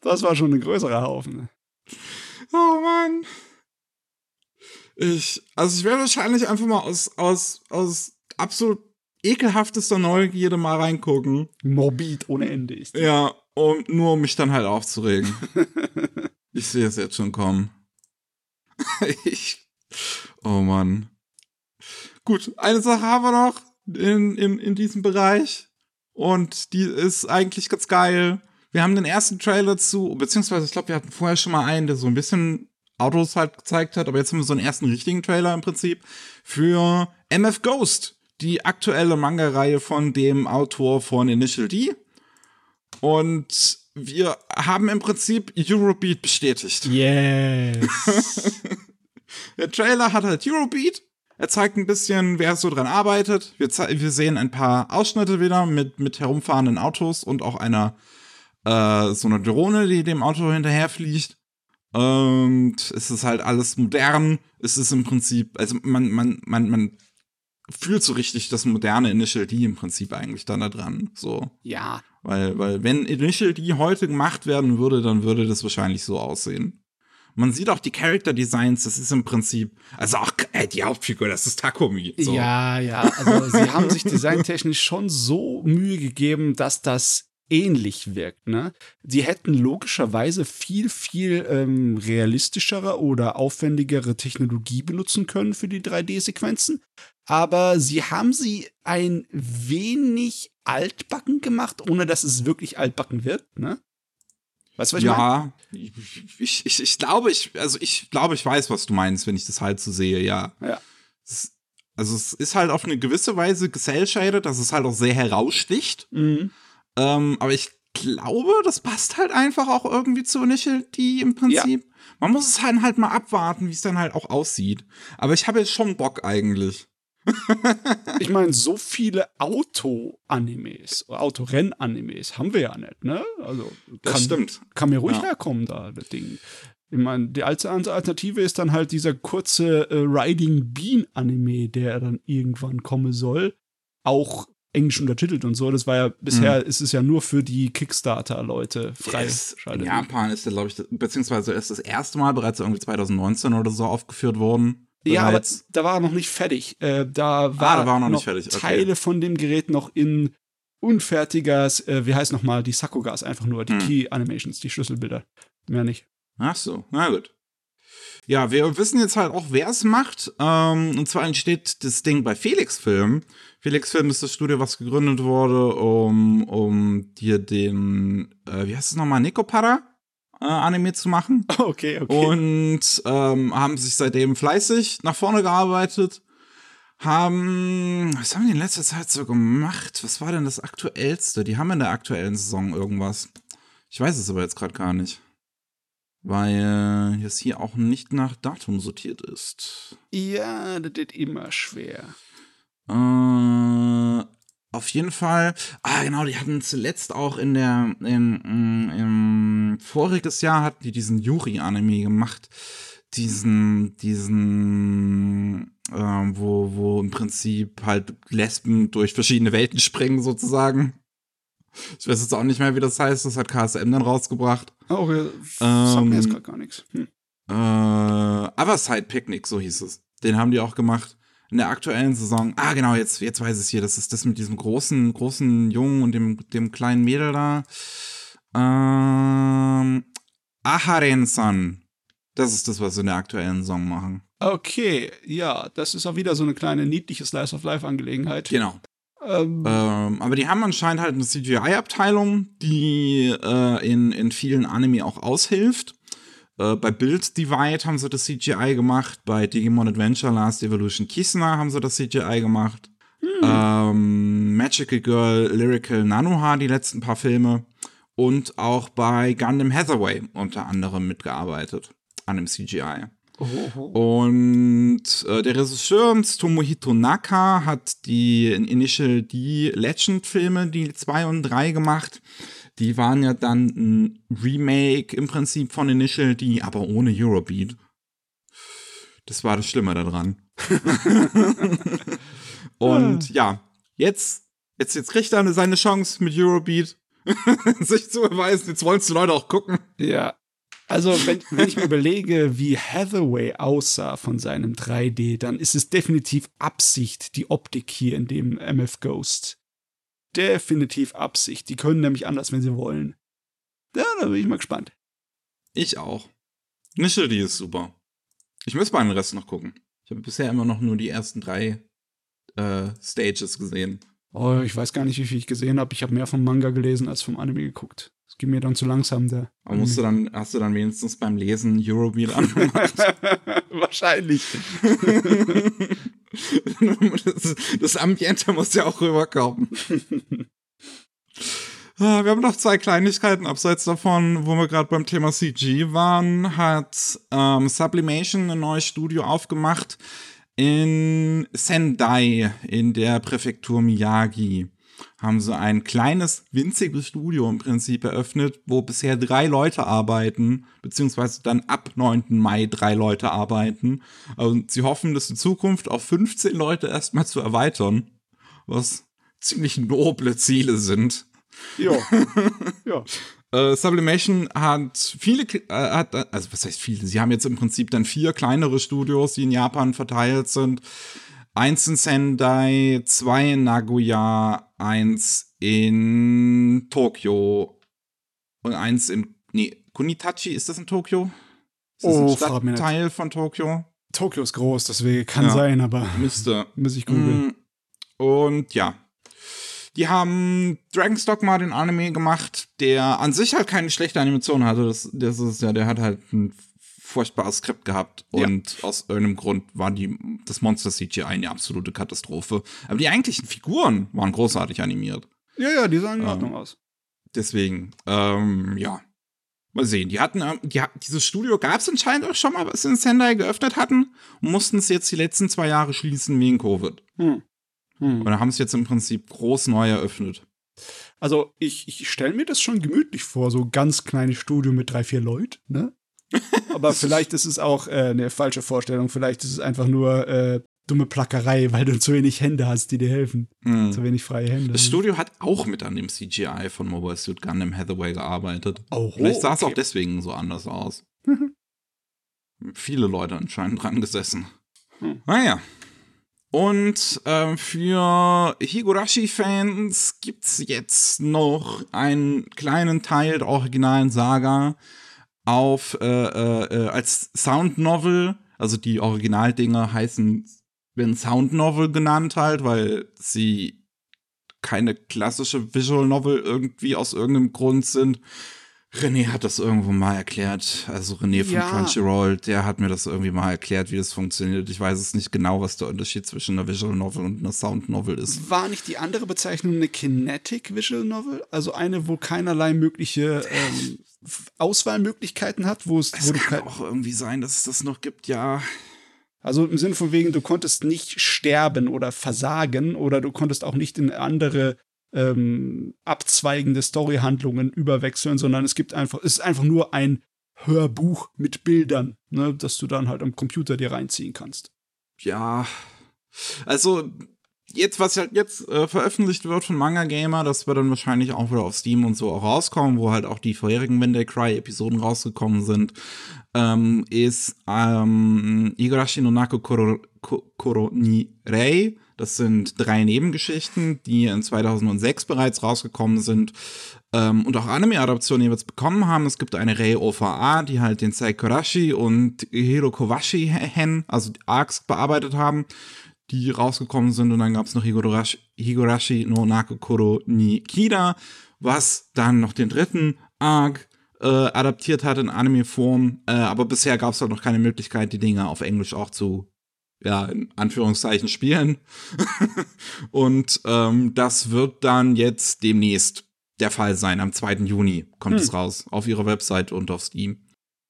das war schon ein größerer Haufen. Oh Mann. Ich, also ich werde wahrscheinlich einfach mal aus, aus, aus absolut ekelhaftester Neugierde mal reingucken. Morbid ohne Ende ist. Ja, um, nur um mich dann halt aufzuregen. ich sehe es jetzt schon kommen. ich, oh Mann. Gut, eine Sache haben wir noch in, in, in diesem Bereich. Und die ist eigentlich ganz geil. Wir haben den ersten Trailer zu, beziehungsweise ich glaube, wir hatten vorher schon mal einen, der so ein bisschen Autos halt gezeigt hat, aber jetzt haben wir so einen ersten richtigen Trailer im Prinzip für MF Ghost, die aktuelle Manga-Reihe von dem Autor von Initial D. Und wir haben im Prinzip Eurobeat bestätigt. Yes. Der Trailer hat halt Eurobeat. Er zeigt ein bisschen, wer so dran arbeitet. Wir, wir sehen ein paar Ausschnitte wieder mit, mit herumfahrenden Autos und auch einer äh, so eine Drohne, die dem Auto hinterherfliegt. Und es ist halt alles modern. Es ist im Prinzip, also man, man, man, man fühlt so richtig das moderne Initial D im Prinzip eigentlich dann da dran. So. Ja. Weil, weil wenn Initial D heute gemacht werden würde, dann würde das wahrscheinlich so aussehen. Man sieht auch die Character Designs, das ist im Prinzip, also auch ey, die Hauptfigur, das ist Takumi. So. Ja, ja, also sie haben sich designtechnisch schon so Mühe gegeben, dass das ähnlich wirkt. Ne? Sie hätten logischerweise viel, viel ähm, realistischere oder aufwendigere Technologie benutzen können für die 3D-Sequenzen. Aber sie haben sie ein wenig altbacken gemacht, ohne dass es wirklich altbacken wirkt. Ne? Weißt du, was ich ja, meine? Ich, ich, ich glaube, ich, also ich glaube, ich weiß, was du meinst, wenn ich das halt so sehe, ja. Ja. also es ist halt auf eine gewisse Weise geselscheidet, dass es halt auch sehr heraussticht. Mhm. Ähm, aber ich glaube, das passt halt einfach auch irgendwie zu Initial D im Prinzip. Ja. Man muss es halt, halt mal abwarten, wie es dann halt auch aussieht. Aber ich habe jetzt schon Bock eigentlich. ich meine, so viele Auto-Animes, Autorenn-Animes haben wir ja nicht, ne? Also, Das kann, stimmt. kann mir ruhig Ja. herkommen da, das Ding. Ich meine, die alte Alternative ist dann halt dieser kurze äh, Riding Bean Anime, der dann irgendwann kommen soll. Auch englisch untertitelt und so. Das war ja, bisher ist es ja nur für die Kickstarter-Leute Der ist, in. Japan ist der, glaube ich, beziehungsweise ist das erste Mal bereits irgendwie 2019 oder so aufgeführt worden. Ja, aber da war er noch nicht fertig. Äh, da war, Ah, da war noch nicht fertig, okay. Teile von dem Gerät noch in unfertiger, äh, wie heißt nochmal, die Sakugas einfach nur, die Hm. Key Animations, die Schlüsselbilder. Mehr nicht. Ach so, na gut. Ja, wir wissen jetzt halt auch, wer es macht. Ähm, und zwar entsteht das Ding bei Felix Film. Felix Film ist das Studio, was gegründet wurde, um, um dir den, äh, wie heißt es nochmal, Nikopara äh, Anime zu machen. Okay, Und ähm, haben sich seitdem fleißig nach vorne gearbeitet. Haben, was haben die in letzter Zeit so gemacht? Was war denn das aktuellste? Die haben in der aktuellen Saison irgendwas. Ich weiß es aber jetzt gerade gar nicht. Weil es hier auch nicht nach Datum sortiert ist. Ja, das ist immer schwer. Äh, auf jeden Fall. Ah, genau, die hatten zuletzt auch in der, in, in, im voriges Jahr hatten die diesen Yuri-Anime gemacht. Diesen, diesen, ähm, wo, wo im Prinzip halt Lesben durch verschiedene Welten springen, sozusagen. Ich weiß jetzt auch nicht mehr, wie das heißt. Das hat KSM dann rausgebracht. Oh, okay. sagt mir jetzt gerade gar nichts. Hm. Äh, Otherside Picnic, so hieß es. Den haben die auch gemacht. In der aktuellen Saison. Ah, genau, jetzt, jetzt weiß ich es hier. Das ist das mit diesem großen, großen Jungen und dem, dem kleinen Mädel da. Ähm, Aharen-san. Das ist das, was sie in der aktuellen Saison machen. Okay, ja, das ist auch wieder so eine kleine niedliche Slice of Life-Angelegenheit. Genau. Ähm, Ähm, aber die haben anscheinend halt eine CGI-Abteilung, die äh, in, in vielen Anime auch aushilft. Äh, bei Build Divide haben sie das CGI gemacht, bei Digimon Adventure Last Evolution Kisna haben sie das CGI gemacht. Ähm, Magical Girl, Lyrical Nanoha, die letzten paar Filme. Und auch bei Gundam Hathaway unter anderem mitgearbeitet an dem CGI. Oh. Und äh, der Regisseur Tomohito Naka hat die in Initial D Legend-Filme, die 2 und 3 gemacht. Die waren ja dann ein Remake im Prinzip von Initial D, aber ohne Eurobeat. Das war das Schlimme daran. und ja, jetzt, jetzt, jetzt kriegt er seine Chance mit Eurobeat sich zu beweisen. Jetzt wollen es die Leute auch gucken. Ja. Also, wenn, wenn ich mir überlege, wie Hathaway aussah von seinem 3D, dann ist es definitiv Absicht, die Optik hier in dem MF Ghost. Definitiv Absicht. Die können nämlich anders, wenn sie wollen. Ja, da bin ich mal gespannt. Ich auch. Initial D ist super. Ich muss mal den Rest noch gucken. Ich habe bisher immer noch nur die ersten drei äh, Stages gesehen. Oh, ich weiß gar nicht, wie viel ich gesehen habe. Ich habe mehr vom Manga gelesen als vom Anime geguckt. Es geht mir dann zu langsam, der. Aber musst du dann, hast du dann wenigstens beim Lesen Eurobeat angemacht? Wahrscheinlich. das, das Ambiente muss ja auch rüberkommen. Ah, Wir haben noch zwei Kleinigkeiten abseits davon, wo wir gerade beim Thema CG waren, hat ähm, Sublimation ein neues Studio aufgemacht in Sendai in der Präfektur Miyagi. Haben sie ein kleines, winziges Studio im Prinzip eröffnet, wo bisher drei Leute arbeiten, beziehungsweise dann ab 9. Mai drei Leute arbeiten. Und sie hoffen, das in Zukunft auf 15 Leute erstmal zu erweitern, was ziemlich noble Ziele sind. Ja. ja. Äh, Sublimation hat viele, äh, hat, also was heißt viele? Sie haben jetzt im Prinzip dann vier kleinere Studios, die in Japan verteilt sind. Eins in Sendai, zwei in Nagoya, eins in Tokio und eins in, nee, Kunitachi, ist das in Tokio? Ist das Oh, ein. Stadtteil von Tokio? Tokio ist groß, deswegen kann Ja. sein, aber Müsste. muss ich googeln. Mm, Und ja. Die haben Dragon's Dogma, den Anime, gemacht, der an sich halt keine schlechte Animation hatte. Das, das ist ja, der hat halt ein furchtbares Skript gehabt. Ja. Und aus irgendeinem Grund war die, das Monster CGI eine absolute Katastrophe. Aber die eigentlichen Figuren waren großartig animiert. Ja, ja, die sahen in Ja. Ordnung aus. Deswegen, ähm, ja. Mal sehen. Die hatten, ähm, die, dieses Studio gab es anscheinend auch schon mal, was sie in Sendai geöffnet hatten und mussten es jetzt die letzten zwei Jahre schließen wegen Covid. Hm. Hm. Und da haben es jetzt im Prinzip groß neu eröffnet. Also ich, ich stelle mir das schon gemütlich vor, so ganz kleines Studio mit drei, vier Leuten, ne? Aber vielleicht ist es auch äh, eine falsche Vorstellung. Vielleicht ist es einfach nur äh, dumme Plackerei, weil du zu wenig Hände hast, die dir helfen. Hm. Zu wenig freie Hände. Das Studio hat auch mit an dem CGI von Mobile Suit Gundam Hathaway gearbeitet. Oh, Vielleicht sah es okay. auch deswegen so anders aus. Viele Leute anscheinend dran gesessen. Hm. Naja. Und äh, für Higurashi-Fans gibt es jetzt noch einen kleinen Teil der originalen Saga auf äh, äh, als Sound Novel. Also die Originaldinger heißen werden Sound Novel genannt halt, weil sie keine klassische Visual Novel irgendwie aus irgendeinem Grund sind. René hat das irgendwo mal erklärt. Also René von ja. Crunchyroll, der hat mir das irgendwie mal erklärt, wie das funktioniert. Ich weiß es nicht genau, was der Unterschied zwischen einer Visual Novel und einer Sound Novel ist. War nicht die andere Bezeichnung eine Kinetic Visual Novel? Also eine, wo keinerlei mögliche ähm, Auswahlmöglichkeiten hat, wo es. Es wo kann auch irgendwie sein, dass es das noch gibt, ja. Also im Sinne von wegen, du konntest nicht sterben oder versagen oder du konntest auch nicht in andere ähm, abzweigende Storyhandlungen überwechseln, sondern es gibt einfach, es ist einfach nur ein Hörbuch mit Bildern, ne, das du dann halt am Computer dir reinziehen kannst. Ja. Also jetzt, was halt jetzt äh, veröffentlicht wird von Manga Gamer, das wird dann wahrscheinlich auch wieder auf Steam und so auch rauskommen, wo halt auch die vorherigen When They Cry Episoden rausgekommen sind, ähm, ist ähm, Igarashi no Naku Koro, Koro ni Rei. Das sind drei Nebengeschichten, die in 2006 bereits rausgekommen sind ähm, und auch Anime-Adaptionen jeweils bekommen haben. Es gibt eine Rei OVA, die halt den Saikurashi und Hirokowashi Hen, also die Arcs, bearbeitet haben die rausgekommen sind. Und dann gab es noch Higurashi, Higurashi no Nakokoro ni Kida, was dann noch den dritten Arc äh, adaptiert hat in Anime-Form. Äh, aber bisher gab es halt noch keine Möglichkeit, die Dinge auf Englisch auch zu, ja, in Anführungszeichen spielen. und ähm, das wird dann jetzt demnächst der Fall sein. Am 2. Juni kommt hm. es raus. Auf ihrer Website und auf Steam.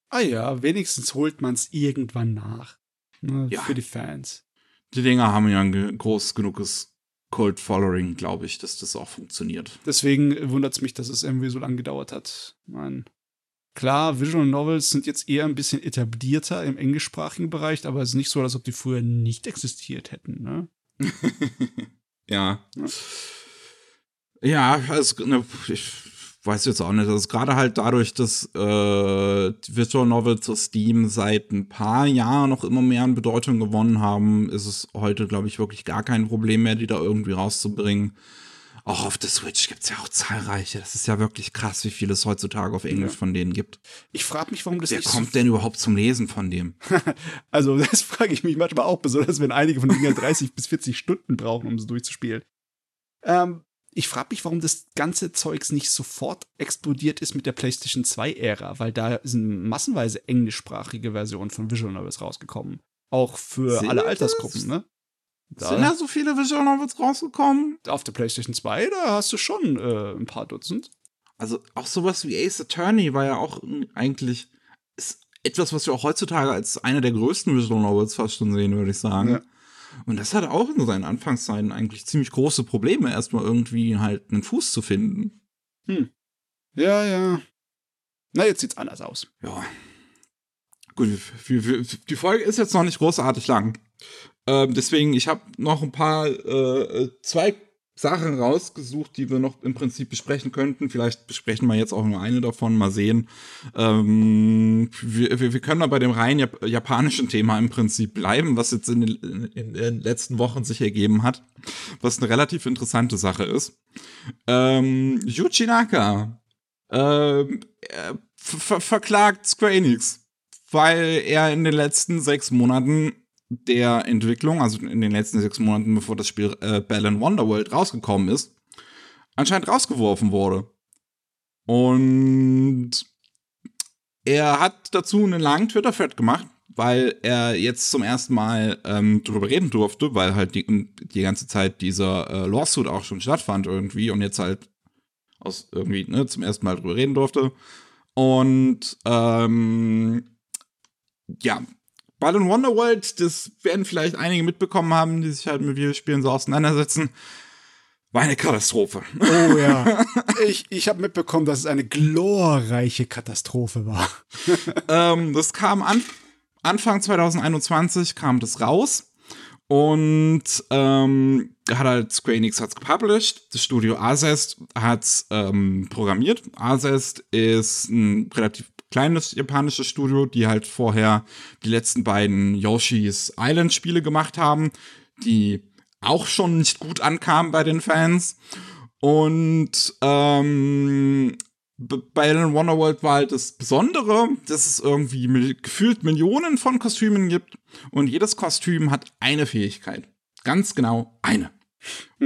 Ah ja, wenigstens holt man es irgendwann nach. Ne, ja. Für die Fans die Dinger haben ja ein groß genuges Cult Following, glaube ich, dass das auch funktioniert. Deswegen wundert es mich, dass es irgendwie so lange gedauert hat. Mein Klar, Visual Novels sind jetzt eher ein bisschen etablierter im englischsprachigen Bereich, aber es ist nicht so, als ob die früher nicht existiert hätten, ne? ja. ja. Ja, also, ne, ich weiß jetzt auch nicht. Also gerade halt dadurch, dass äh, Visual Novels zu Steam seit ein paar Jahren noch immer mehr an Bedeutung gewonnen haben, ist es heute, glaube ich, wirklich gar kein Problem mehr, die da irgendwie rauszubringen. Auch auf der Switch gibt es ja auch zahlreiche. Das ist ja wirklich krass, wie viel es heutzutage auf Englisch ja. von denen gibt. Ich frage mich, warum das Wer nicht kommt so denn überhaupt zum Lesen von dem? also, das frage ich mich manchmal auch, besonders wenn einige von denen 30 bis 40 Stunden brauchen, um es durchzuspielen. Ähm, ich frage mich, warum das ganze Zeugs nicht sofort explodiert ist mit der PlayStation 2-Ära, weil da sind massenweise englischsprachige Versionen von Visual Novels rausgekommen. Auch für sind alle Altersgruppen, ne? Da sind da so viele Visual Novels rausgekommen? Auf der PlayStation 2, da hast du schon äh, ein paar Dutzend. Also auch sowas wie Ace Attorney war ja auch eigentlich etwas, was wir auch heutzutage als einer der größten Visual Novels fast schon sehen, würde ich sagen. Ja. Und das hatte auch in seinen Anfangszeiten eigentlich ziemlich große Probleme, erstmal irgendwie halt einen Fuß zu finden. Hm. Ja, ja. Na, jetzt sieht's anders aus. Ja. Gut, die Folge ist jetzt noch nicht großartig lang. Ähm, deswegen, ich habe noch ein paar, äh, zwei Sachen rausgesucht, die wir noch im Prinzip besprechen könnten. Vielleicht besprechen wir jetzt auch nur eine davon, mal sehen. Ähm, wir, wir, können da bei dem rein Jap japanischen Thema im Prinzip bleiben, was jetzt in den, in den, letzten Wochen sich ergeben hat, was eine relativ interessante Sache ist. Ähm, Yuji Naka ähm, ver verklagt Square Enix, weil er in den letzten sechs Monaten der Entwicklung, also in den letzten sechs Monaten, bevor das Spiel äh, Balan Wonderworld rausgekommen ist, anscheinend rausgeworfen wurde. Und er hat dazu einen langen Twitter-Thread gemacht, weil er jetzt zum ersten Mal ähm, drüber reden durfte, weil halt die, die ganze Zeit dieser äh, Lawsuit auch schon stattfand irgendwie und jetzt halt aus irgendwie ne, zum ersten Mal drüber reden durfte. Und ähm, ja, Ball in Wonderworld, das werden vielleicht einige mitbekommen haben, die sich halt mit Videospielen so auseinandersetzen. War eine Katastrophe. Oh ja. Ich, ich habe mitbekommen, dass es eine glorreiche Katastrophe war. ähm, das kam an, Anfang 2021 kam das raus. Und ähm, hat halt Square Enix hat's gepublished, das Studio Azest hat's ähm, programmiert. Azest ist ein relativ kleines japanisches Studio, die halt vorher die letzten beiden Yoshi's Island Spiele gemacht haben, die auch schon nicht gut ankamen bei den Fans. Und ähm, bei Alan Wonderworld war halt das Besondere, dass es irgendwie gefühlt Millionen von Kostümen gibt und jedes Kostüm hat eine Fähigkeit. Ganz genau eine.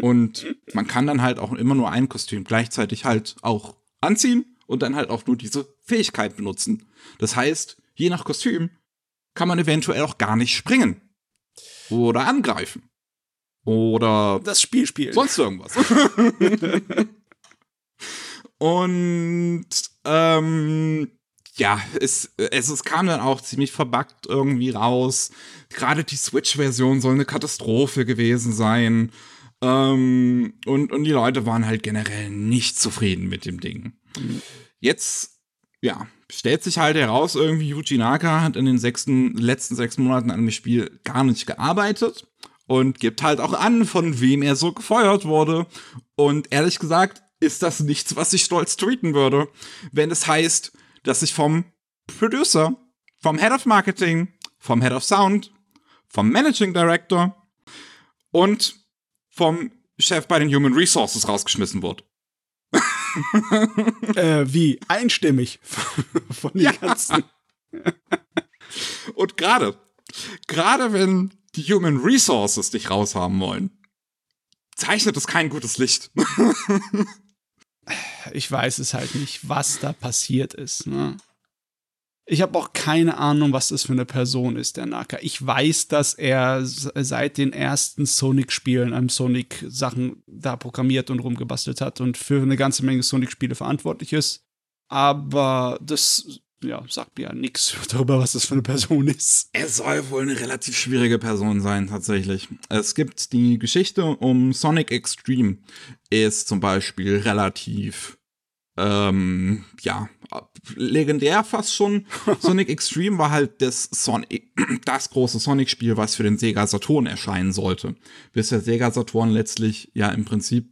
Und man kann dann halt auch immer nur ein Kostüm gleichzeitig halt auch anziehen und dann halt auch nur diese Fähigkeit benutzen. Das heißt, je nach Kostüm kann man eventuell auch gar nicht springen. Oder angreifen. Oder das Spiel spielen. Sonst irgendwas. und ähm, ja, es, es, es kam dann auch ziemlich verbuggt irgendwie raus. Gerade die Switch-Version soll eine Katastrophe gewesen sein. Ähm, und, und die Leute waren halt generell nicht zufrieden mit dem Ding. Jetzt, ja, stellt sich halt heraus, irgendwie Yuji Naka hat in den sechsten, letzten sechs Monaten an dem Spiel gar nicht gearbeitet und gibt halt auch an, von wem er so gefeuert wurde. Und ehrlich gesagt, ist das nichts, was ich stolz tweeten würde, wenn es heißt, dass ich vom Producer, vom Head of Marketing, vom Head of Sound, vom Managing Director und vom Chef bei den Human Resources rausgeschmissen wurde. äh, wie? Einstimmig von den ja. ganzen. Und gerade, gerade wenn die Human Resources dich raushaben wollen, zeichnet es kein gutes Licht. ich weiß es halt nicht, was da passiert ist. Ne? Ich habe auch keine Ahnung, was das für eine Person ist, der Naka. Ich weiß, dass er seit den ersten Sonic-Spielen an Sonic-Sachen da programmiert und rumgebastelt hat und für eine ganze Menge Sonic-Spiele verantwortlich ist. Aber das ja, sagt mir ja nichts darüber, was das für eine Person ist. Er soll wohl eine relativ schwierige Person sein, tatsächlich. Es gibt die Geschichte um Sonic Extreme, ist zum Beispiel relativ, ähm, ja, legendär fast schon. Sonic Extreme war halt das, Sonic, das große Sonic-Spiel, was für den Sega Saturn erscheinen sollte. Bis der Sega Saturn letztlich ja im Prinzip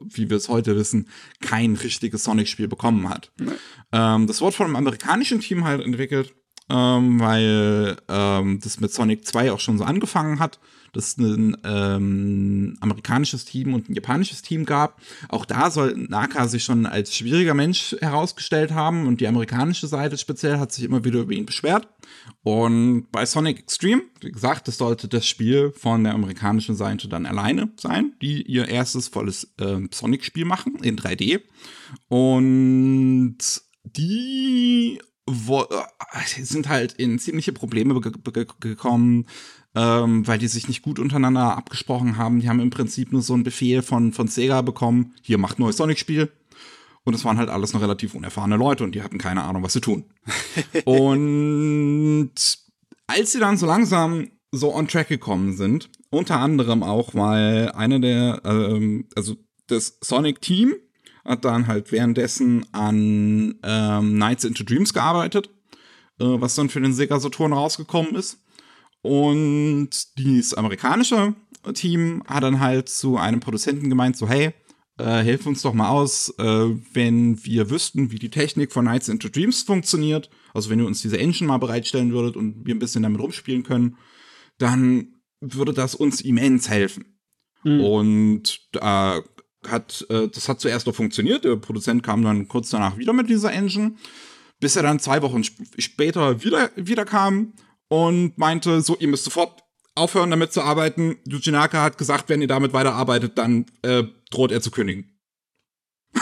wie wir es heute wissen, kein richtiges Sonic-Spiel bekommen hat. Nee. Ähm, das wurde von einem amerikanischen Team halt entwickelt, ähm, weil ähm, das mit Sonic 2 auch schon so angefangen hat dass es ein ähm, amerikanisches Team und ein japanisches Team gab. Auch da soll Naka sich schon als schwieriger Mensch herausgestellt haben und die amerikanische Seite speziell hat sich immer wieder über ihn beschwert. Und bei Sonic Extreme, wie gesagt, das sollte das Spiel von der amerikanischen Seite dann alleine sein, die ihr erstes volles äh, Sonic-Spiel machen in 3D. Und die äh, sind halt in ziemliche Probleme gekommen, ähm, weil die sich nicht gut untereinander abgesprochen haben. Die haben im Prinzip nur so einen Befehl von, von Sega bekommen, hier macht neues Sonic-Spiel. Und es waren halt alles noch relativ unerfahrene Leute und die hatten keine Ahnung, was sie tun. und als sie dann so langsam so on track gekommen sind, unter anderem auch, weil eine der, ähm, also das Sonic-Team hat dann halt währenddessen an ähm, Nights into Dreams gearbeitet, äh, was dann für den Sega Saturn rausgekommen ist. Und dieses amerikanische Team hat dann halt zu einem Produzenten gemeint, so hey, äh, hilf uns doch mal aus, äh, wenn wir wüssten, wie die Technik von Nights into Dreams funktioniert, also wenn ihr uns diese Engine mal bereitstellen würdet und wir ein bisschen damit rumspielen können, dann würde das uns immens helfen. Mhm. Und da hat, äh, das hat zuerst noch funktioniert, der Produzent kam dann kurz danach wieder mit dieser Engine, bis er dann zwei Wochen sp später wieder, wieder kam und meinte, so, ihr müsst sofort aufhören, damit zu arbeiten. Yuji Naka hat gesagt, wenn ihr damit weiterarbeitet, dann äh, droht er zu kündigen.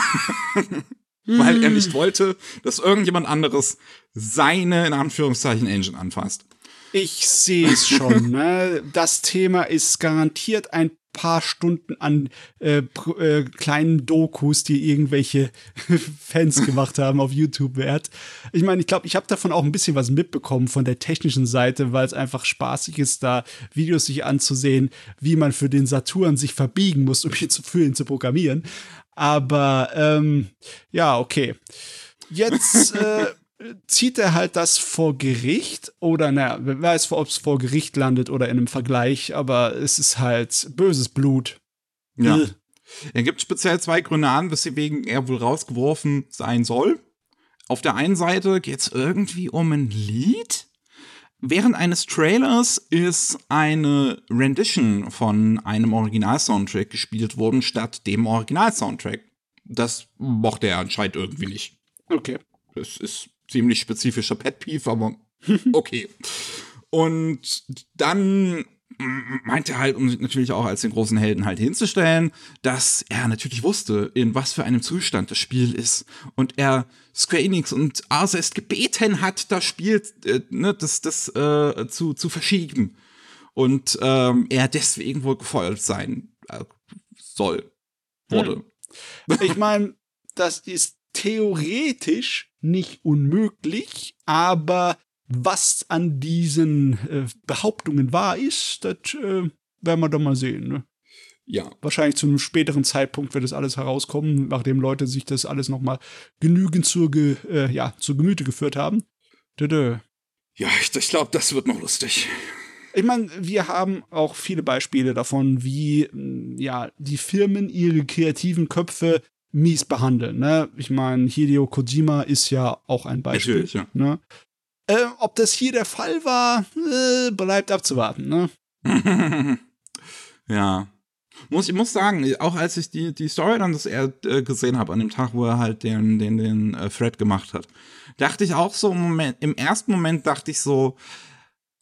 Weil er nicht wollte, dass irgendjemand anderes seine, in Anführungszeichen, Engine anfasst. Ich sehe es schon. ne? Das Thema ist garantiert ein paar Stunden an äh, äh, kleinen Dokus, die irgendwelche Fans gemacht haben auf YouTube wert. Ich meine, ich glaube, ich habe davon auch ein bisschen was mitbekommen von der technischen Seite, weil es einfach spaßig ist, da Videos sich anzusehen, wie man für den Saturn sich verbiegen muss, um ihn zu, für ihn zu programmieren. Aber ähm, ja, okay. Jetzt äh, zieht er halt das vor Gericht oder naja, wer weiß, ob es vor Gericht landet oder in einem Vergleich, aber es ist halt böses Blut. Ja. Äh. Er gibt speziell zwei Gründe an, weswegen er wohl rausgeworfen sein soll. Auf der einen Seite geht es irgendwie um ein Lied. Während eines Trailers ist eine Rendition von einem Original-Soundtrack gespielt worden, statt dem Original-Soundtrack. Das mochte er anscheinend irgendwie nicht. Okay. Das ist ziemlich spezifischer Pet Peeve, aber okay. Und dann meinte er halt, um sich natürlich auch als den großen Helden halt hinzustellen, dass er natürlich wusste, in was für einem Zustand das Spiel ist. Und er Square Enix und Arzest gebeten hat, das Spiel äh, ne, das, das äh, zu, zu verschieben. Und ähm, er deswegen wohl gefeuert sein äh, soll. Wurde. Hm. Ich meine, das ist theoretisch nicht unmöglich, aber was an diesen äh, Behauptungen wahr ist, das äh, werden wir doch mal sehen. Ne? Ja. Wahrscheinlich zu einem späteren Zeitpunkt wird das alles herauskommen, nachdem Leute sich das alles noch mal genügend zur, Ge äh, ja, zur Gemüte geführt haben. Dö Ja, ich, ich glaube, das wird noch lustig. Ich meine, wir haben auch viele Beispiele davon, wie ja, die Firmen ihre kreativen Köpfe mies behandeln. Ne? Ich meine, Hideo Kojima ist ja auch ein Beispiel. Natürlich, ja. Ne? Äh, ob das hier der Fall war, äh, bleibt abzuwarten. Ne? ja. Muss, ich muss sagen, auch als ich die, die Story dann das er äh, gesehen habe, an dem Tag, wo er halt den, den, den äh, Thread gemacht hat, dachte ich auch so im Moment, im ersten Moment dachte ich so,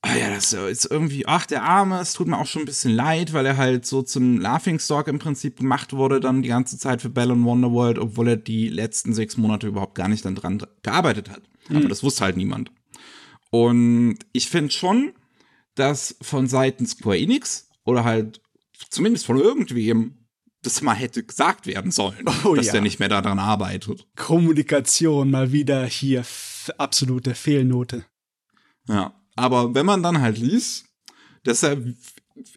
ah ja, das ist irgendwie, ach, der Arme, es tut mir auch schon ein bisschen leid, weil er halt so zum Laughingstock im Prinzip gemacht wurde, dann die ganze Zeit für Bell und Wonderworld, obwohl er die letzten sechs Monate überhaupt gar nicht dann dran gearbeitet hat. Mhm. Aber das wusste halt niemand. Und ich finde schon, dass von Seiten Square Enix oder halt zumindest von irgendwem das mal hätte gesagt werden sollen, oh, dass ja. der nicht mehr daran arbeitet. Kommunikation mal wieder hier absolute Fehlnote. Ja. Aber wenn man dann halt liest, dass er,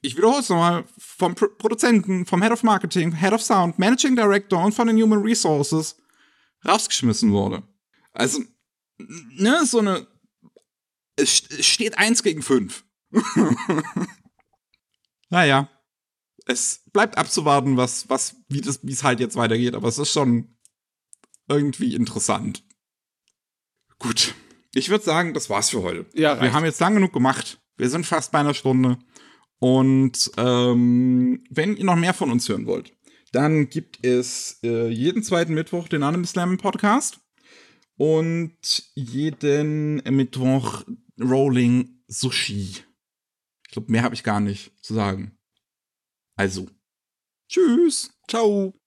ich wiederhole es nochmal, vom Pro Produzenten, vom Head of Marketing, Head of Sound, Managing Director und von den Human Resources rausgeschmissen wurde. Also, ne, so eine, es steht eins gegen fünf. naja, es bleibt abzuwarten, was, was, wie das, wie es halt jetzt weitergeht, aber es ist schon irgendwie interessant. Gut. Ich würde sagen, das war's für heute. Ja, reicht. Wir haben jetzt lang genug gemacht. Wir sind fast bei einer Stunde. Und ähm, wenn ihr noch mehr von uns hören wollt, dann gibt es äh, jeden zweiten Mittwoch den Anime Slam Podcast und jeden Mittwoch Rolling Sushi. Ich glaube, mehr habe ich gar nicht zu sagen. Also, tschüss. Ciao.